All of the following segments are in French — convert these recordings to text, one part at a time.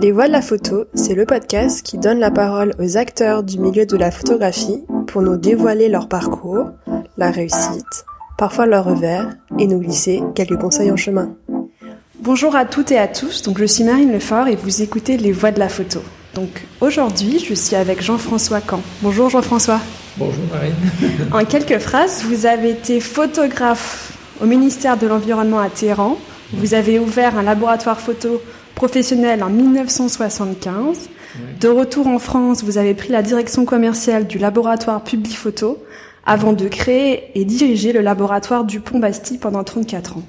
Les Voix de la photo, c'est le podcast qui donne la parole aux acteurs du milieu de la photographie pour nous dévoiler leur parcours, la réussite, parfois leur revers, et nous glisser quelques conseils en chemin. Bonjour à toutes et à tous, donc je suis Marine Lefort et vous écoutez Les Voix de la photo. Donc aujourd'hui, je suis avec Jean-François Camp. Bonjour Jean-François. Bonjour Marine. en quelques phrases, vous avez été photographe au ministère de l'Environnement à Téhéran. Vous avez ouvert un laboratoire photo professionnel en 1975. De retour en France, vous avez pris la direction commerciale du laboratoire Publi Photo avant de créer et diriger le laboratoire Dupont-Bastille pendant 34 ans.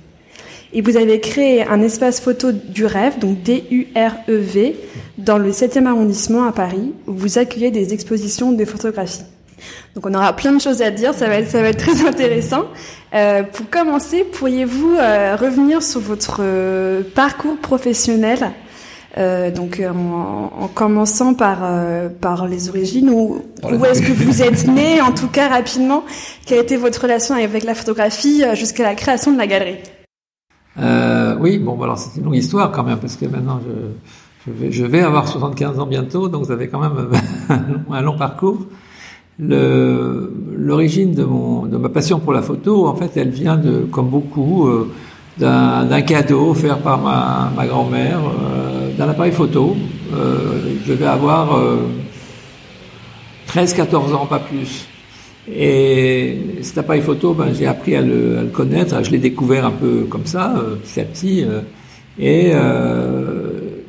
Et vous avez créé un espace photo du rêve, donc D-U-R-E-V, dans le 7e arrondissement à Paris, où vous accueillez des expositions de photographie. Donc on aura plein de choses à dire, ça va être, ça va être très intéressant. Euh, pour commencer, pourriez-vous euh, revenir sur votre euh, parcours professionnel donc en, en, commençant par par les origines ou où est-ce que vous êtes né en tout cas rapidement? Quelle a été votre relation avec la photographie jusqu'à la création de la galerie? Oui bon alors c'est une longue histoire quand même parce que maintenant je je vais, je vais avoir 75 ans bientôt donc vous avez quand même un long parcours l'origine de, mon, de ma passion pour la photo, en fait, elle vient de, comme beaucoup, euh, d'un cadeau offert par ma, ma grand-mère, euh, d'un appareil photo. Euh, je vais avoir 13-14 ans, pas plus. Et cet appareil photo, ben, j'ai appris à le, à le, connaître. Je l'ai découvert un peu comme ça, petit à petit. et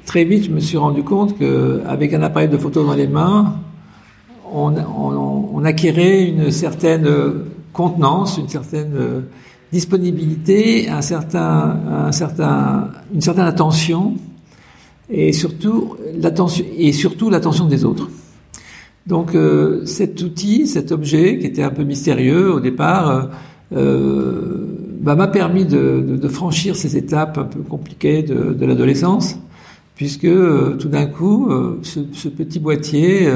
très vite, je me suis rendu compte qu'avec un appareil de photo dans les mains, on, on, on, acquérait une certaine contenance, une certaine disponibilité, un certain, un certain, une certaine attention et surtout l'attention et surtout l'attention des autres. Donc euh, cet outil, cet objet qui était un peu mystérieux au départ, euh, euh bah, m'a permis de, de, de, franchir ces étapes un peu compliquées de, de l'adolescence, puisque tout d'un coup, ce, ce, petit boîtier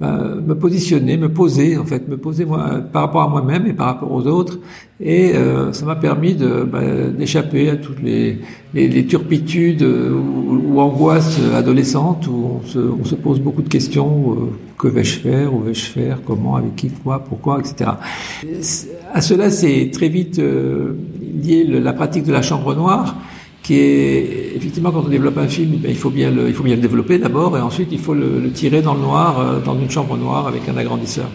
me positionner, me poser en fait, me poser moi par rapport à moi-même et par rapport aux autres, et euh, ça m'a permis de bah, d'échapper à toutes les, les, les turpitudes ou, ou, angoisses adolescentes où on se, on se pose beaucoup de questions euh, que vais-je faire, où vais-je faire, comment, avec qui, quoi, pourquoi, etc. À cela, c'est très vite euh, lié la pratique de la chambre noire qui est effectivement quand on développe un film, ben, il faut bien le, développer d'abord et ensuite il faut le, tirer dans le noir, euh, dans une chambre noire avec un agrandisseur.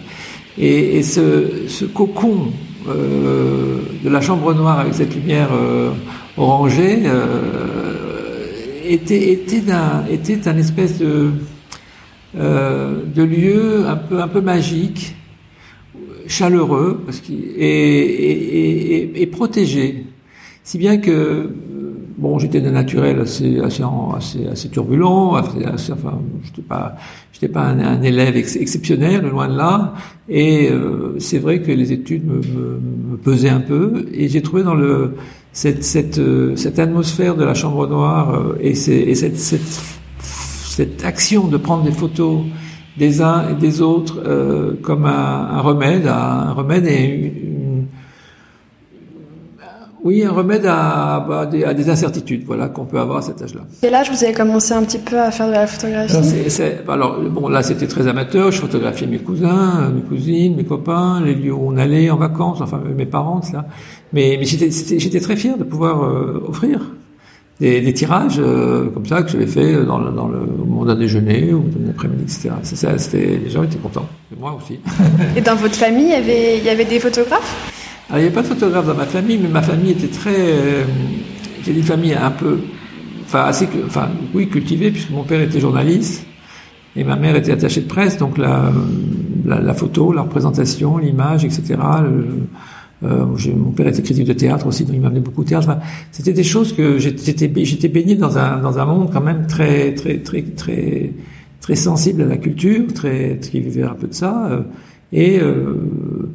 Et, ce, cocon euh, de la chambre noire avec cette lumière euh, orangée était un espèce de lieu un peu magique, chaleureux et, et protégé, si bien que bon, j'étais d'un naturel assez, assez, assez, assez turbulent, assez, enfin, j'étais pas, j'étais pas un, élève ex exceptionnel, loin de là. Et euh, c'est vrai que les études me, me, me, pesaient un peu, et j'ai trouvé dans le cette, cette, euh, cette atmosphère de la chambre noire euh, et, et cette, cette, cette action de prendre des photos des uns et des autres euh, comme un, un, remède, un remède et une, oui, un remède à, à, des, à des, incertitudes, voilà, qu'on peut avoir à cet âge-là. Quel âge vous avez commencé un petit peu à faire de la photographie alors, c est, c est, alors bon, là, c'était très amateur. Je photographiais mes cousins, mes cousines, mes copains, les lieux où on allait en vacances, enfin mes parents, ça. Mais, mais j'étais très fier de pouvoir euh, offrir des, des tirages euh, comme ça que j'avais fait dans le, dans le moment d'un déjeuner ou d'un après-midi, etc. C'était, les gens étaient contents, et moi aussi. et dans votre famille, il y avait, il y avait des photographes? Alors, il n'y avait pas de photographe dans ma famille, mais ma famille était très. Euh, une famille un peu. Enfin, assez. Enfin, oui, cultivée, puisque mon père était journaliste et ma mère était attachée de presse, donc la, la, photo, la représentation, l'image, etc. Euh, mon père était critique de théâtre aussi, donc il m'amenait beaucoup de théâtre. Enfin, C'était des choses que j'étais j'étais baigné dans un dans un monde quand même très très très très très sensible à la culture, très qui vivait un peu de ça. Euh, et euh,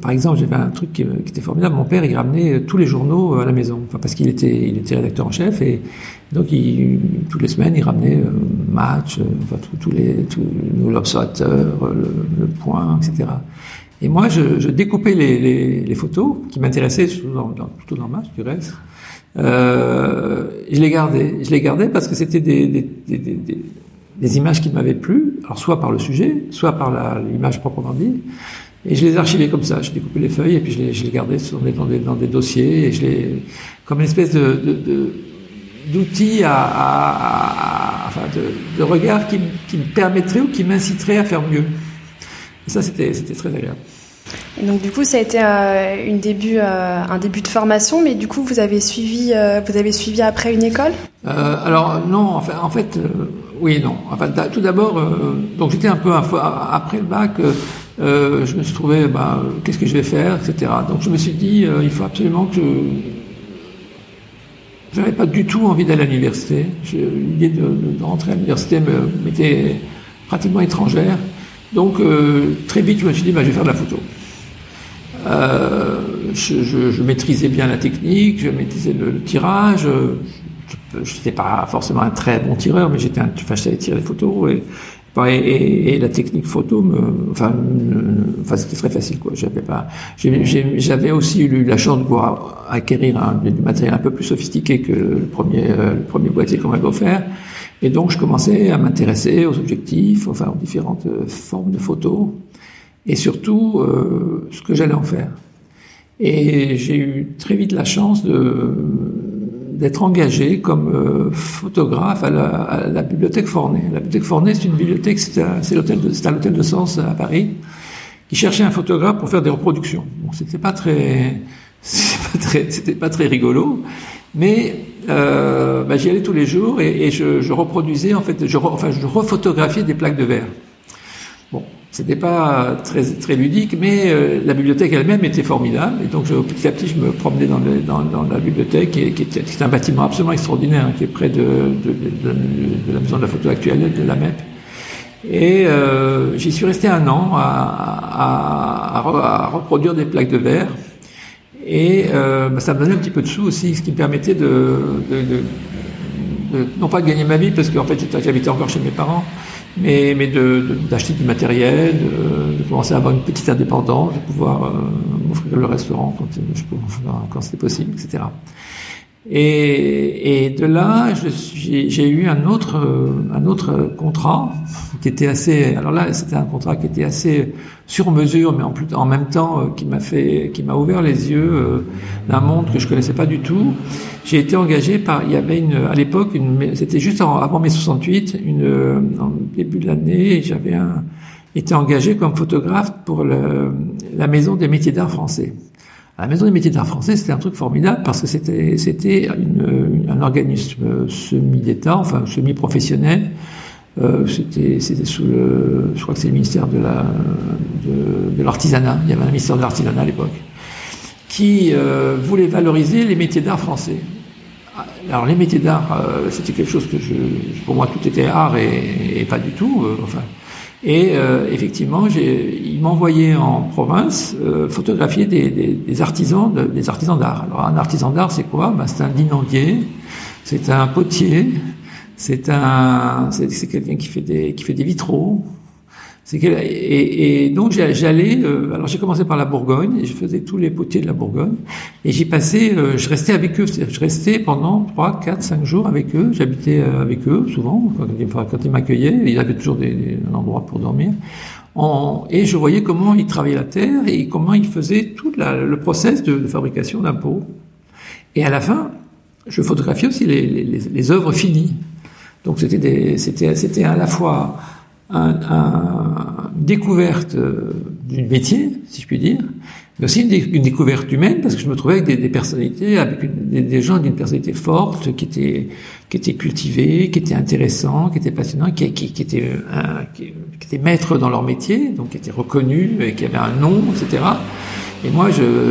par exemple, j'avais un truc qui, qui, était formidable. Mon père, il ramenait tous les journaux à la maison, enfin parce qu'il était, il était rédacteur en chef, et donc il, toutes les semaines, il ramenait euh, Match, euh, enfin tous les, tout, l'Observateur, le, le, Point, etc. Et moi, je, je découpais les, les, les, photos qui m'intéressaient, plutôt dans, plutôt dans Match, du reste. Euh, je les gardais. Je les gardais parce que c'était des, des, des, des des images qui m'avaient plu, alors soit par le sujet, soit par l'image proprement dit, et je les archivais comme ça. Je découpais les feuilles et puis je les, je les gardais dans des, dans, des, dossiers et je les comme une espèce de, de, d'outil à, à, enfin de, de, regard qui, qui, me permettrait ou qui m'inciterait à faire mieux. Et ça, c'était, c'était très agréable. Et donc du coup, ça a été euh, une début, euh, un début de formation, mais du coup, vous avez suivi, euh, vous avez suivi après une école? Alors non, enfin, en fait, oui, non. Enfin, tout d'abord, donc j'étais un peu après le bac. Je me suis trouvé, bah, qu'est-ce que je vais faire, etc. Donc je me suis dit, il faut absolument que je n'avais pas du tout envie d'aller à l'université. L'idée de, rentrer à l'université m'était pratiquement étrangère. Donc très vite, je me suis dit, bah, je vais faire de la photo. Euh, je, maîtrisais bien la technique, je maîtrisais le, tirage. Je n'étais pas forcément un très bon tireur, mais j'étais, enfin, je savais tirer des photos et, et, la technique photo, me, enfin, enfin, c'était très facile, quoi. J'avais pas, j'avais aussi eu la chance de pouvoir acquérir du matériel un peu plus sophistiqué que le premier, euh, premier boîtier qu'on m'avait offert. Et donc, je commençais à m'intéresser aux objectifs, enfin, aux différentes euh, formes de photos et surtout euh, ce que j'allais en faire. Et j'ai eu très vite la chance de d'être engagé comme euh, photographe à la, bibliothèque Forney. La bibliothèque Forney, c'est une bibliothèque, c'est à l'hôtel de Sens à Paris, qui cherchait un photographe pour faire des reproductions. Bon, c'était pas très, c'était pas très, rigolo, mais euh, bah, j'y allais tous les jours et, je, reproduisais en fait, enfin, je refotographiais des plaques de verre. C'était pas très, très ludique, mais euh, la bibliothèque elle-même était formidable. Et donc, je, petit à petit, je me promenais dans, le, dans, dans la bibliothèque, qui, qui, est, un bâtiment absolument extraordinaire, hein, qui est près de, de, de, la maison de la photo actuelle, de la MEP. Et euh, j'y suis resté un an à, à, à, reproduire des plaques de verre. Et euh, bah, ça me donnait un petit peu de sous aussi, ce qui me permettait de, de non pas de gagner ma vie, parce qu'en fait j'habitais encore chez mes parents, mais, mais d'acheter du matériel, de, commencer à avoir une petite indépendance, de pouvoir euh, m'offrir le restaurant quand, quand c'était possible, etc. Et, et de là, j'ai eu un autre, un autre contrat qui était assez. Alors là, c'était un contrat qui était assez sur mesure, mais en, plus, en même temps, euh, qui m'a fait, qui m'a ouvert les yeux euh, d'un monde que je connaissais pas du tout. J'ai été engagé par. Il y avait une, à l'époque, c'était juste avant mai 68, une, en début de l'année, j'avais été engagé comme photographe pour le, la Maison des métiers d'art français la Maison des métiers d'art français, c'était un truc formidable parce que c'était un organisme semi-d'État, enfin semi-professionnel. Euh, c'était sous le, je crois que c'est le ministère de la de, l'artisanat. Il y avait un ministère de l'artisanat à l'époque qui euh, voulait valoriser les métiers d'art français. Alors les métiers d'art, euh, c'était quelque chose que je, pour moi tout était art et, et pas du tout. Euh, enfin, et euh, effectivement, il m'envoyait en province euh, photographier des, des, des, artisans, de, des artisans d'art. Alors un artisan d'art, c'est quoi? Ben, C'est un dinandier, c'est un potier, c'est un, c'est quelqu'un qui fait des qui fait des vitraux, et, donc j'allais, euh, alors j'ai commencé par la Bourgogne et je faisais tous les potiers de la Bourgogne et j'y passais, euh, je restais avec eux, je restais pendant 3, 4, 5 jours avec eux, j'habitais euh, avec eux souvent quand, ils m'accueillaient, ils avaient toujours un endroit pour dormir. et je voyais comment ils travaillaient la terre et comment ils faisaient tout le process de, fabrication d'un pot. Et à la fin, je photographiais aussi les, les, les œuvres finies. Donc c'était à la fois un, un, une découverte euh, du métier, si je puis dire, mais aussi une, découverte humaine, parce que je me trouvais avec des, des personnalités, avec des, gens d'une personnalité forte, qui étaient, qui étaient cultivés, qui étaient intéressants, qui étaient passionnants, qui, qui, qui étaient, euh, qui, étaient maîtres dans leur métier, donc qui étaient reconnus, et qui avaient un nom, etc. Et moi,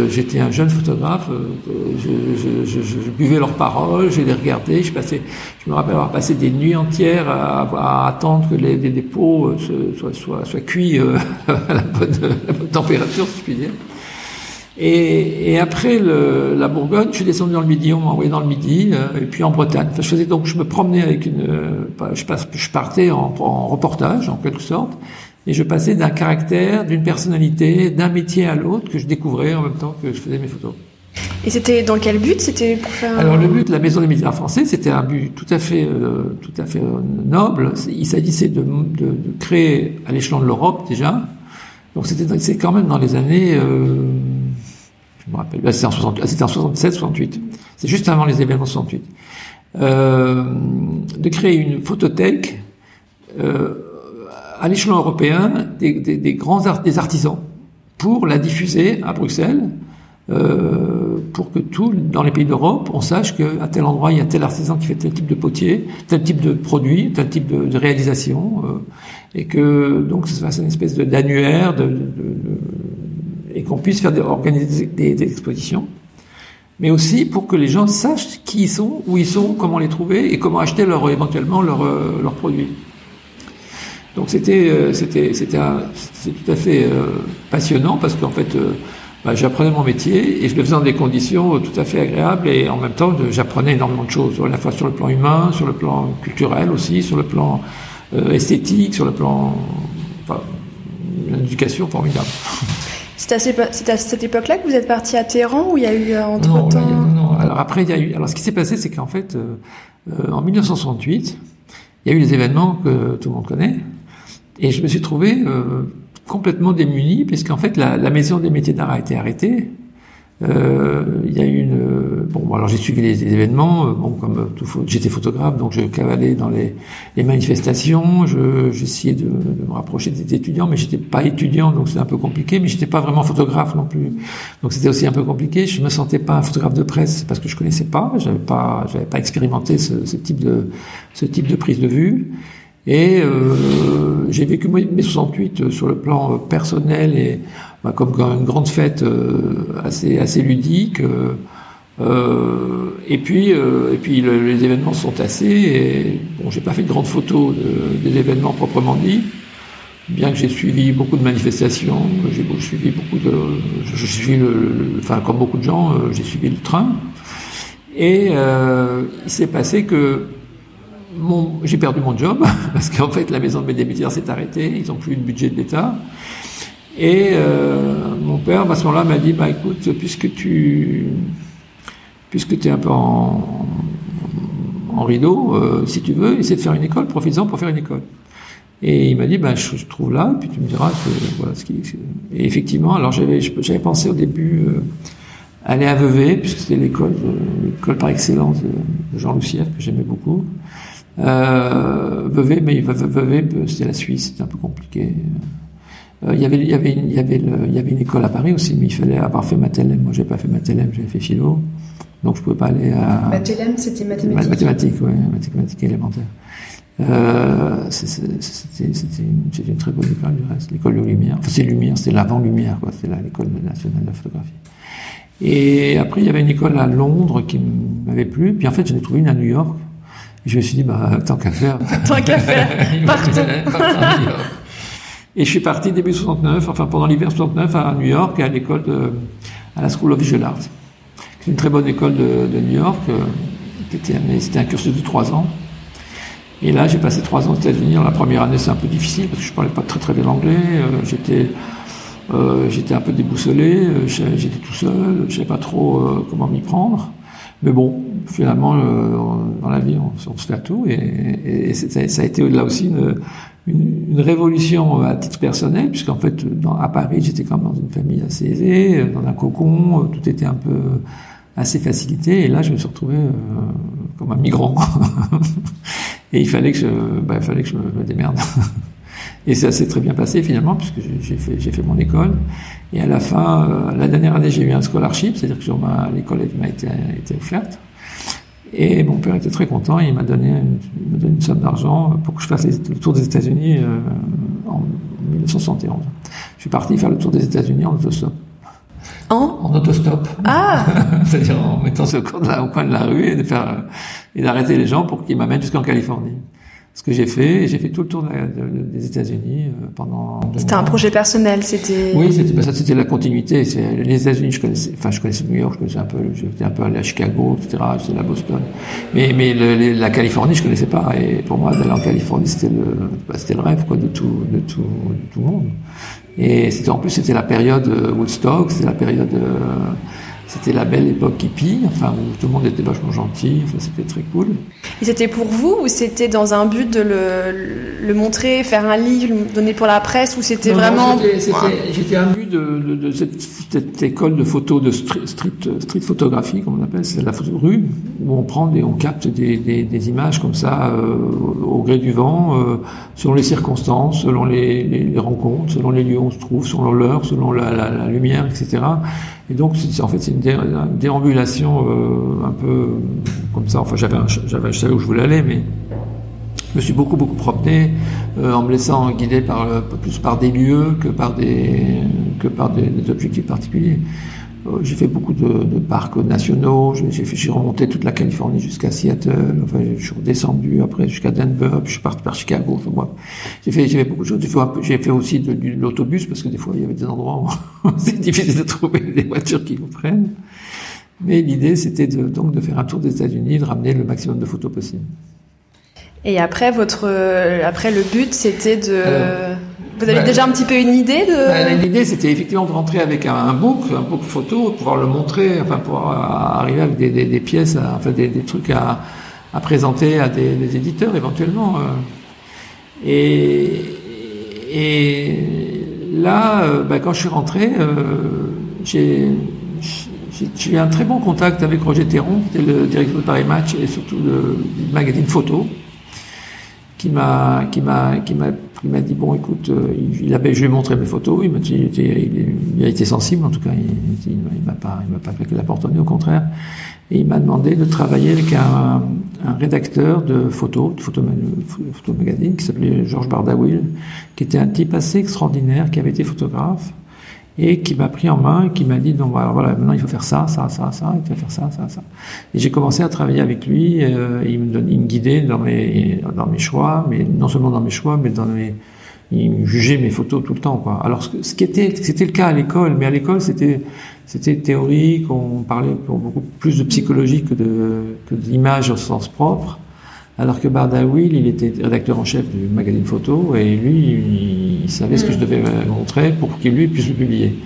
j'étais un jeune photographe, euh, je, je, je, buvais leurs paroles, je les regardais, je passais, je me rappelle avoir passé des nuits entières à, à attendre que les, les dépôts euh, soient, soient, soient cuits euh, à la bonne, la bonne, température, si je puis dire. Et, et après le, la Bourgogne, je suis descendu dans le Midi, on m'a envoyé dans le Midi, et puis en Bretagne. Enfin, je faisais donc, je me promenais avec une, je, passe, je partais en, en reportage, en quelque sorte, et je passais d'un caractère, d'une personnalité, d'un métier à l'autre que je découvrais en même temps que je faisais mes photos. Et c'était dans quel but? C'était pour faire. Alors le but de la Maison des médias français, c'était un but tout à fait, euh, tout à fait noble. Il s'agissait de, de, de, créer à l'échelon de l'Europe déjà. Donc c'était, c'est quand même dans les années, euh, je me rappelle, c'était en, 60, c'était en 67, 68. C'est juste avant les événements 68. Euh, de créer une photothèque euh, à l'échelon européen des, grands des artisans pour la diffuser à Bruxelles, euh, pour que tout, dans les pays d'Europe, on sache qu'à tel endroit, il y a tel artisan qui fait tel type de potier, tel type de produit, tel type de, réalisation, euh, et que donc ça une espèce d'annuaire, de, de, et qu'on puisse faire organiser des, expositions. Mais aussi pour que les gens sachent qui ils sont, où ils sont, comment les trouver et comment acheter leur, éventuellement leurs leur produits. Donc c'était euh, c'était c'était tout à fait euh, passionnant parce qu'en fait euh, bah, j'apprenais mon métier et je le faisais dans des conditions tout à fait agréables et en même temps j'apprenais énormément de choses à la fois sur le plan humain, sur le plan culturel aussi, sur le plan esthétique, sur le plan enfin, l'éducation formidable. C'est à, cette époque-là que vous êtes parti à Téhéran ou il y a eu entre non, temps non, non, Alors après il y a eu alors ce qui s'est passé c'est qu'en fait en 1968 il y a eu les événements que tout le monde connaît et je me suis trouvé euh, complètement démuni, puisqu'en fait, la, la, maison des métiers d'art a été arrêtée. Euh, il y a eu une bon alors j'ai suivi les, événements bon comme tout j'étais photographe donc je cavalais dans les, les manifestations je j'essayais de, de, me rapprocher des étudiants mais j'étais pas étudiant donc c'est un peu compliqué mais j'étais pas vraiment photographe non plus donc c'était aussi un peu compliqué je me sentais pas un photographe de presse parce que je connaissais pas j'avais pas j'avais pas expérimenté ce, ce type de ce type de prise de vue et euh, j'ai vécu mes 68 euh, sur le plan euh, personnel et bah, comme une grande fête euh, assez assez ludique. Euh, et puis et puis le, les événements sont assez. Et bon, j'ai pas fait de grandes photos de, des événements proprement dit, bien que j'ai suivi beaucoup de manifestations. J'ai suivi beaucoup de, je, suivi le, enfin comme beaucoup de gens, j'ai suivi le train. Et il s'est passé que j'ai perdu mon job parce qu'en fait la maison de mes militaires s'est arrêtée, ils n'ont plus de budget de l'État. Et euh, mon père, à ce moment-là, m'a dit bah écoute, puisque tu puisque es un peu en, en rideau, euh, si tu veux, essaie de faire une école, profites-en pour faire une école. Et il m'a dit, bah, je, trouve là, puis tu me diras que, voilà ce qui. Et effectivement, alors j'avais, j'avais pensé au début euh, aller à Vevey, puisque c'était l'école, l'école par excellence de, Jean Lucière que j'aimais beaucoup. Euh, Vevey, mais Vevey, c'était la Suisse, c'était un peu compliqué. Euh, il y avait, il y avait, y avait, y avait une école à Paris aussi, mais il fallait avoir fait Mathelem. Moi, j'ai pas fait Mathelem, j'avais fait philo, donc je pouvais pas aller à. Mathelem, c'était mathématiques. Mathématiques, oui, mathématiques élémentaires. Euh, c'était une, une, très bonne école du reste, l'école de Lumière. Enfin, c'est Lumière, c'était l'avant Lumière, quoi. C'était l'école nationale de la photographie. Et après, il y avait une école à Londres qui m'avait plu. Puis en fait, j'en ai trouvé une à New York. Je me suis dit, bah, tant qu'à faire. tant qu'à faire. Et je suis parti début 69, enfin pendant l'hiver 69 à New York, à l'école de, à la School of Visual Art. C'est une très bonne école de, de New York. Euh, c'était un cursus de trois ans. Et là, j'ai passé trois ans aux États-Unis. La première année, c'est un peu difficile parce que je parlais pas très très bien anglais. Euh, j'étais euh, j'étais un peu déboussolé, j'étais tout seul, je savais pas trop euh, comment m'y prendre. Mais bon, finalement, euh, dans la vie, on, on, se fait tout. Et, et, ça, a été là aussi une, une, une, révolution à titre personnel, puisqu'en fait, dans, à Paris, j'étais quand même dans une famille assez aisée, dans un cocon, tout était un peu assez facilité. Et là, je me suis retrouvé euh, comme un migrant. et il fallait que je, bah, il fallait que je me démerde. Et ça s'est très bien passé finalement, puisque j'ai fait, fait mon école. Et à la fin, euh, la dernière année, j'ai eu un scholarship, c'est-à-dire que l'école m'a été, été offerte. Et mon père était très content, il m'a donné une, donné une somme d'argent pour que je fasse le tour des États-Unis euh, en 1971. Je suis parti faire le tour des États-Unis en autostop. En? En autostop. Ah C'est-à-dire en mettant ce coin, de la, au coin de la rue et d'arrêter les gens pour qu'ils m'amènent jusqu'en Californie ce que j'ai fait. J'ai fait tout le tour de la, de, des États-Unis euh, pendant. C'était un projet personnel, c'était. Oui, c'était bah, ça, c'était la continuité. C'est les États-Unis, je connaissais. Enfin, je connaissais New York, je connaissais un peu. J'étais un peu allé à Chicago, etc. J'étais à Boston. Mais mais le, la Californie, je connaissais pas. Et pour moi, d'aller en Californie, c'était le bah, c'était le rêve quoi de tout de tout de tout le monde. Et c'était en plus c'était la période Woodstock, c'était la période. Euh, c'était la belle époque hippie, enfin où tout le monde était vachement gentil, enfin, c'était très cool. Et c'était pour vous ou c'était dans un but de le, le, montrer, faire un livre, le donner pour la presse ou c'était vraiment J'étais un but de, de, de cette, cette, école de photo de street, street, photographie, comme on appelle, c'est la photo de rue, où on prend des, on capte des, des, des images comme ça euh, au gré du vent, euh, selon les circonstances, selon les, les, les, rencontres, selon les lieux où on se trouve, selon l'heure, selon la, la, la lumière, etc. Et donc, en fait, c'est une, déambulation euh, un peu comme ça. Enfin, j'avais, j'avais, je savais où je voulais aller, mais je me suis beaucoup, beaucoup promené euh, en me laissant guider par, plus par des lieux que par des, que par des objectifs particuliers. Euh, j'ai fait beaucoup de, de parcs nationaux. J'ai remonté toute la Californie jusqu'à Seattle. Enfin, je suis redescendu après jusqu'à Denver. Puis je suis parti par Chicago. Enfin, moi, j'ai fait, fait beaucoup de choses. J'ai fait, aussi de, de l'autobus parce que des fois il y avait des endroits où c'est difficile de trouver des voitures qui vous prennent. Mais l'idée, c'était de, donc de faire un tour des États-Unis, de ramener le maximum de photos possible. Et après, votre, après le but, c'était de vous avez déjà un petit peu une idée de bah, L'idée, c'était effectivement de rentrer avec un, un, book, un book photo, pouvoir le montrer, enfin pouvoir arriver avec des, des, des pièces, enfin des, des trucs à, à, présenter à des, éditeurs éventuellement. Euh. Et, et là, euh, bah, quand je suis rentré, euh, j'ai j'ai eu un très bon contact avec Roger Théron, qui était le directeur de Paris Match et surtout du magazine Photo, qui m'a qui m'a qui m'a il m'a dit bon, écoute, euh, il, je lui ai montré mes photos. Il il, a été sensible en tout cas. Il, il m'a pas, il m'a pas fait la porte au nez, au contraire. Et il m'a demandé de travailler avec un, un rédacteur de photos, de photo, photo magazine, qui s'appelait Georges Bardawil, qui était un type assez extraordinaire, qui avait été photographe et qui m'a pris en main qui m'a dit donc voilà maintenant il faut faire ça ça ça ça il faut faire ça ça ça. Et j'ai commencé à travailler avec lui euh, il me donne, il me guidait dans mes dans mes choix mais non seulement dans mes choix mais dans mes il jugeait mes photos tout le temps quoi. Alors ce, qui était c'était le cas à l'école mais à l'école c'était c'était théorique on parlait beaucoup plus de psychologie que de que de l'image au sens propre alors que Bardawil, il était rédacteur en chef du magazine photo et lui, il, savait ce que je devais montrer pour qu'il lui puisse le publier.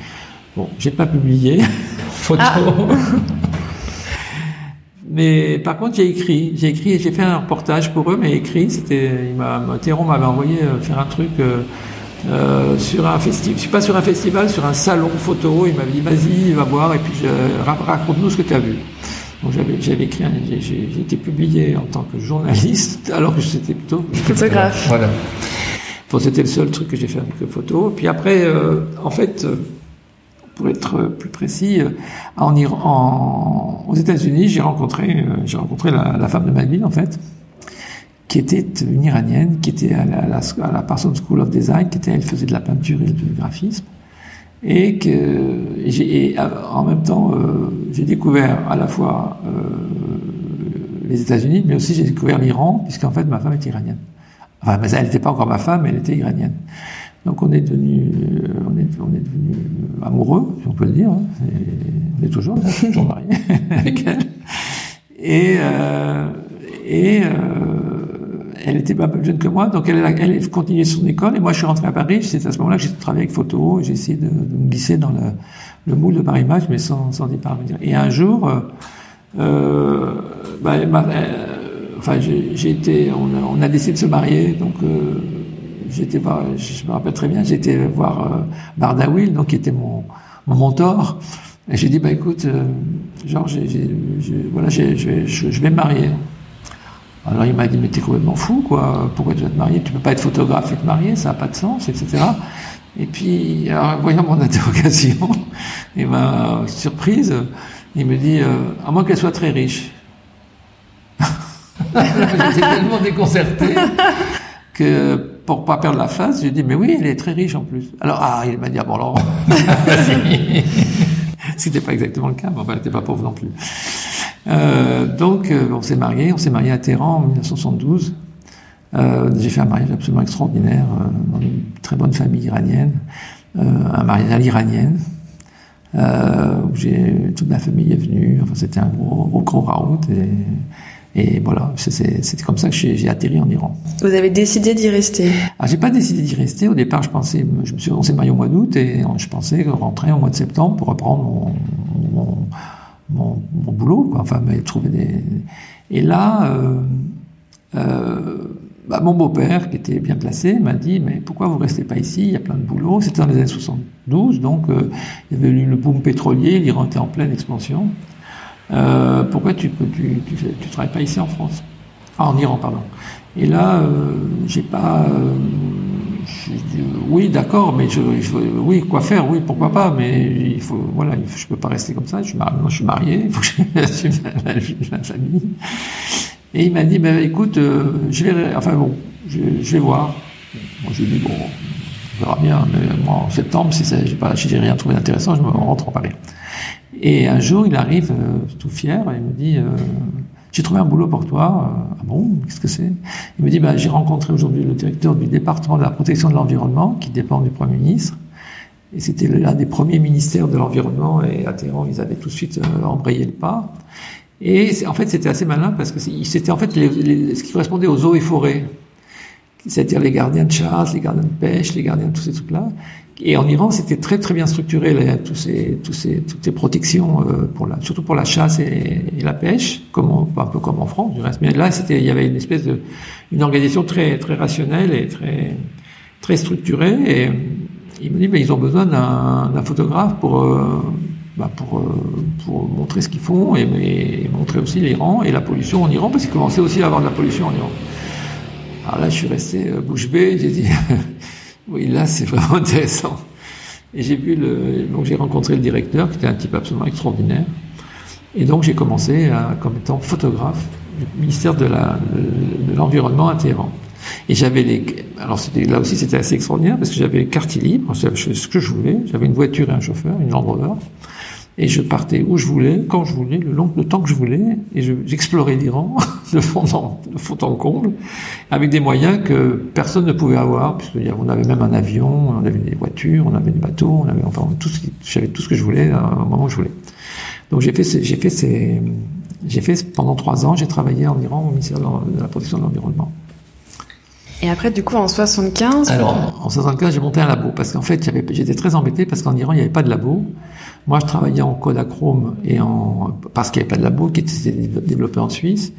Bon, j'ai pas publié photo. Ah. mais par contre, j'ai écrit, j'ai écrit et j'ai fait un reportage pour eux, mais écrit, c'était, il m'a, Théron m'avait envoyé euh, faire un truc euh, euh, sur un festival, je suis pas sur un festival, sur un salon photo. Il m'avait dit, vas-y, va voir et puis raconte-nous ce que tu as vu j'avais, j'avais écrit, j'ai, été publié en tant que journaliste, alors que j'étais plutôt photographe. Voilà. Bon, c'était le seul truc que j'ai fait avec les photos. Puis après, euh, en fait, euh, pour être plus précis, euh, en, en, aux États-Unis, j'ai rencontré, j'ai rencontré la, la, femme de ma en fait, qui était une Iranienne, qui était à la, à la, à la Parsons School of Design, qui était, elle faisait de la peinture et du graphisme et que j'ai en même temps euh, j'ai découvert à la fois euh, les États-Unis, mais aussi j'ai découvert l'Iran, puisqu'en fait ma femme est iranienne. Enfin, mais elle n'était pas encore ma femme, elle était iranienne. Donc on est devenu, euh, on est, on est devenu amoureux, si on peut le dire. Hein. on est toujours, toujours mariés avec elle. Et, euh, et elle était pas plus jeune que moi, donc elle, elle continuait son école, et moi je suis rentré à Paris, c'est à ce moment-là que j'ai travaillé avec photo, j'ai essayé de, me glisser dans le, le, moule de Paris Match, mais sans, sans y parvenir. Et un jour, euh, euh bah, euh, enfin j'ai été, on a, on a, décidé de se marier, donc euh, j'étais voir, je me rappelle très bien, j'étais voir euh, Bardawil, donc qui était mon, mon mentor, et j'ai dit bah écoute, genre j'ai, voilà, je vais me marier. Alors il m'a dit mais t'es complètement fou quoi, pourquoi tu vas te marier? Tu peux pas être photographe et te marier, ça n'a pas de sens, etc. Et puis, alors, voyant mon interrogation et ma surprise, il me dit euh, à moins qu'elle soit très riche. J'étais tellement déconcerté que pour pas perdre la face, j'ai dit mais oui, elle est très riche en plus. Alors ah, il m'a dit ah bon alors, c'était pas exactement le cas, mais enfin elle n'était pas pauvre non plus. Euh, donc, euh, on s'est marié, on s'est marié à Téhéran en 1972. Euh, j'ai fait un mariage absolument extraordinaire dans une très bonne famille iranienne, un mariage à l'iranienne. où j'ai toute ma famille est venue. Enfin, c'était un gros, gros, gros et et voilà, c'était comme ça que j'ai atterri en Iran. Vous avez décidé d'y rester? Ah, j'ai pas décidé d'y rester. Au départ, je pensais, je me suis, on s'est marié au mois d'août et je pensais rentrer au mois de septembre pour reprendre mon, mon, mon, boulot, quoi. enfin, trouvé des. Et là, euh, euh, bah, mon beau-père, qui était bien placé, m'a dit Mais pourquoi vous restez pas ici? Il y a plein de boulot. C'était dans les années 72, donc euh, il y avait eu le boom pétrolier, l'Iran était en pleine expansion. Pourquoi tu ne travailles pas ici en France? Ah, En Iran, pardon. Et là, j'ai pas. Euh, oui, d'accord, mais je, je, oui, quoi faire Oui, pourquoi pas Mais il faut, voilà, je peux pas rester comme ça. Je suis marié, moi, je suis marié, il faut que j'assume famille. Et il m'a dit, ben, écoute, euh, je vais, enfin bon, je, je vais voir. Moi, j'ai dit, bon, on verra bien, mais moi, en septembre, si j'ai pas, si j'ai rien trouvé d'intéressant, je me rentre en Paris. Et un jour, il arrive, euh, tout fier, et il me dit, j'ai trouvé un boulot pour toi. Euh, ah bon Qu'est-ce que c'est? Il me dit, bah, j'ai rencontré aujourd'hui le directeur du département de la protection de l'environnement, qui dépend du Premier ministre. Et c'était l'un des premiers ministères de l'environnement, et à Téhéran, ils avaient tout de suite embrayé le pas. Et en fait, c'était assez malin parce que c'était en fait ce qui correspondait aux eaux et forêts, c'est-à-dire les gardiens de chasse, les gardiens de pêche, les gardiens de tous ces trucs-là. Et en Iran, c'était très très bien structuré, là, tous ces, tous ces, toutes ces protections, euh, pour la, surtout pour la chasse et, la pêche, comme un peu comme en France du reste. Mais là, c'était, il y avait une espèce de, une organisation très très rationnelle et très très structurée. Et il me dit, mais ils ont besoin d'un photographe pour euh, bah pour, euh, pour montrer ce qu'ils font et, et, montrer aussi l'Iran et la pollution en Iran, parce qu'ils commençaient aussi à avoir de la pollution en Iran. Alors là, je suis resté euh, bouche bée, j'ai dit, oui, là, c'est vraiment intéressant. Et j'ai vu le, donc j'ai rencontré le directeur, qui était un type absolument extraordinaire. Et donc j'ai commencé à, comme étant photographe du ministère de l'environnement de à Téhéran. Et j'avais les, alors c'était, là aussi c'était assez extraordinaire parce que j'avais les quartiers libres, je ce que je voulais, j'avais une voiture et un chauffeur, une Land Rover. Et je partais où je voulais, quand je voulais, le long le temps que je voulais, et j'explorais l'Iran de fond en de fond en comble, avec des moyens que personne ne pouvait avoir, puisqu'on avait même un avion, on avait des voitures, on avait des bateaux, on avait enfin tout ce j'avais tout ce que je voulais au moment où je voulais. Donc j'ai fait, j'ai fait ces, j'ai fait pendant trois ans, j'ai travaillé en Iran au ministère de la protection de l'environnement. Et après, du coup, en 75 Alors, en 75, j'ai monté un labo parce qu'en fait, j'étais très embêté parce qu'en Iran, il n'y avait pas de labo. Moi, je travaillais en Kodachrome et en parce qu'il n'y avait pas de labo qui était développé en Suisse.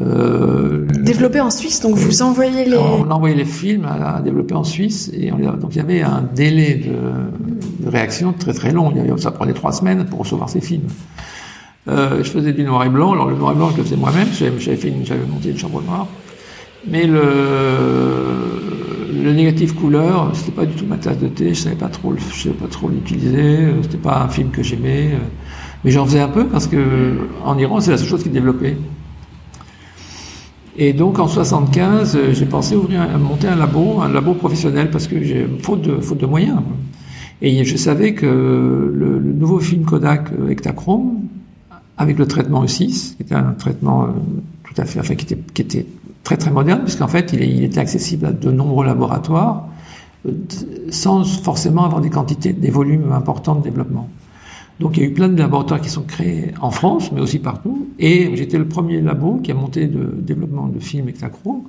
Euh, développé en Suisse, donc vous envoyez les. On envoyait les films à, à développer en Suisse et on, donc il y avait un délai de, de, réaction très très long. Ça prenait trois semaines pour recevoir ces films. Euh, je faisais du noir et blanc. Alors le noir et blanc, je le faisais moi-même. J'avais fait, j'avais monté une chambre noire. Mais le, le négatif couleur, c'était pas du tout ma tasse de thé, je savais pas trop, je savais pas trop l'utiliser, c'était pas un film que j'aimais, mais j'en faisais un peu parce que en Iran, c'est la seule chose qui développait. Et donc en 75, j'ai pensé ouvrir, monter un labo, un labo professionnel parce que j'ai faute de faute de moyens. Et je savais que le, le nouveau film Kodak Ektachrome, avec le traitement E6, qui était un traitement tout à fait, enfin qui était, qui était très très moderne, puisqu'en fait il, était accessible à de nombreux laboratoires euh, sans forcément avoir des quantités, des volumes importants de développement. Donc il y a eu plein de laboratoires qui sont créés en France, mais aussi partout. Et j'étais le premier labo qui a monté le développement de films hexachrome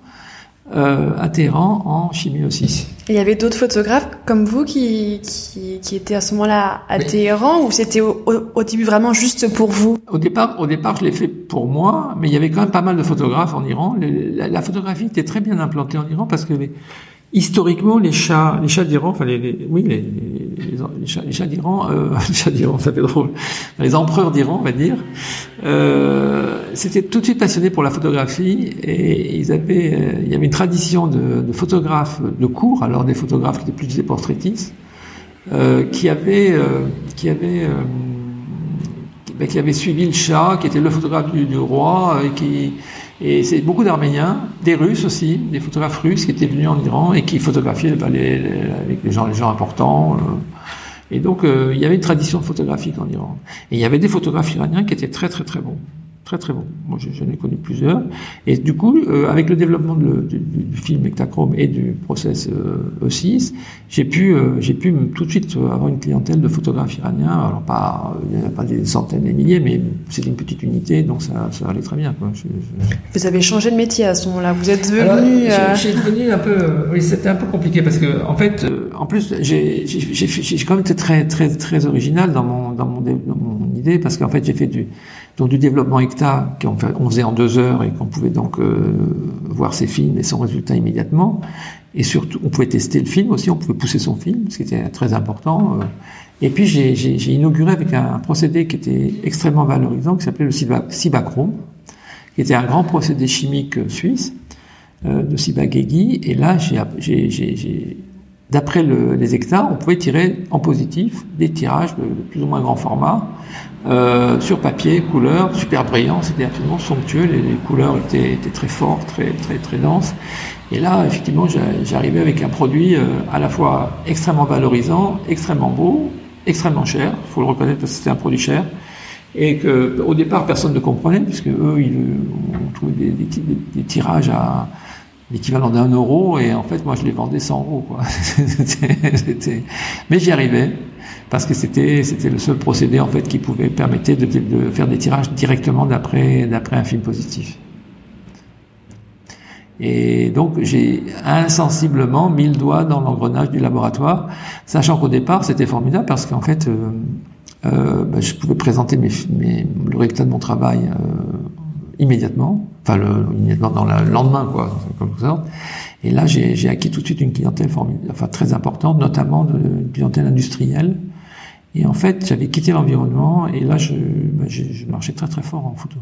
euh, à Téhéran en chimie aussi. il y avait d'autres photographes comme vous qui, qui, qui étaient à ce moment-là à Téhéran ou c'était au, au, au, début vraiment juste pour vous? Au départ, au départ, je l'ai fait pour moi, mais il y avait quand même pas mal de photographes en Iran. La, la photographie était très bien implantée en Iran parce que les, historiquement, les chats, les chats d'Iran, enfin les, les, oui, les, les, chats, chats d'Iran, euh, les chats d'Iran, ça fait drôle. Les empereurs d'Iran, on va dire, euh, c'était tout de suite passionnés pour la photographie et ils avaient, euh, il y avait une tradition de, de, photographes de cours, alors des photographes qui étaient plus des portraitistes, euh, qui avaient, euh, qui avaient ben, qui avait suivi le chat, qui était le photographe du, roi, et qui et c'est beaucoup d'Arméniens, des Russes aussi, des photographes russes qui étaient venus en Iran et qui photographiaient ben, les, avec les gens, les gens importants. Euh. Et donc euh, il y avait une tradition photographique en Iran. Et il y avait des photographes iraniens qui étaient très très très bons. Très très bons. Moi, j'en ai connu plusieurs. Et du coup, euh, avec le développement du, film Ektachrome et du process euh, E6, j'ai pu, euh, j'ai pu tout de suite avoir une clientèle de photographes iraniens. Alors pas, il n'y a pas des centaines et milliers, mais c'était une petite unité, donc ça, ça allait très bien. Quoi. Vous avez changé de métier à ce moment-là. Vous êtes devenu. J'ai devenu un peu. oui, c'était un peu compliqué parce que en fait, en plus, j'ai quand même été très très très original dans mon dans mon, dans mon idée parce qu'en fait, j'ai fait du donc du développement hectare qu'on faisait en deux heures et qu'on pouvait donc euh, voir ses films et son résultat immédiatement. Et surtout, on pouvait tester le film aussi, on pouvait pousser son film, ce qui était très important. Euh. Et puis j'ai inauguré avec un procédé qui était extrêmement valorisant, qui s'appelait le Cibachrome, qui était un grand procédé chimique suisse euh, de Cibagegui. Et là, j'ai d'après le, les hectares, on pouvait tirer en positif des tirages de, plus ou moins grand format, euh, sur papier, couleur, super brillant, c'était absolument somptueux, les, couleurs étaient, très fortes, très, très, très denses. Et là, effectivement, j'arrivais avec un produit euh, à la fois extrêmement valorisant, extrêmement beau, extrêmement cher, il faut le reconnaître parce que c'était un produit cher, et que au départ personne ne comprenait, puisque eux, ils ont trouvé des tirages à l'équivalent d'un euro et en fait moi je les vendais 100 euros quoi. Mais j'y arrivais parce que c'était c'était le seul procédé en fait qui pouvait permettre de, faire des tirages directement d'après d'après un film positif. Et donc j'ai insensiblement mis le doigt dans l'engrenage du laboratoire, sachant qu'au départ c'était formidable parce qu'en fait euh, euh, bah, je pouvais présenter mes, mes, le résultat de mon travail euh, immédiatement enfin le, immédiatement dans le lendemain, quoi, comme ça. Et là, j'ai acquis tout de suite une clientèle formidable, enfin très importante, notamment de une clientèle industrielle. Et en fait, j'avais quitté l'environnement et là, je, bah, je, je, marchais très très fort en photo.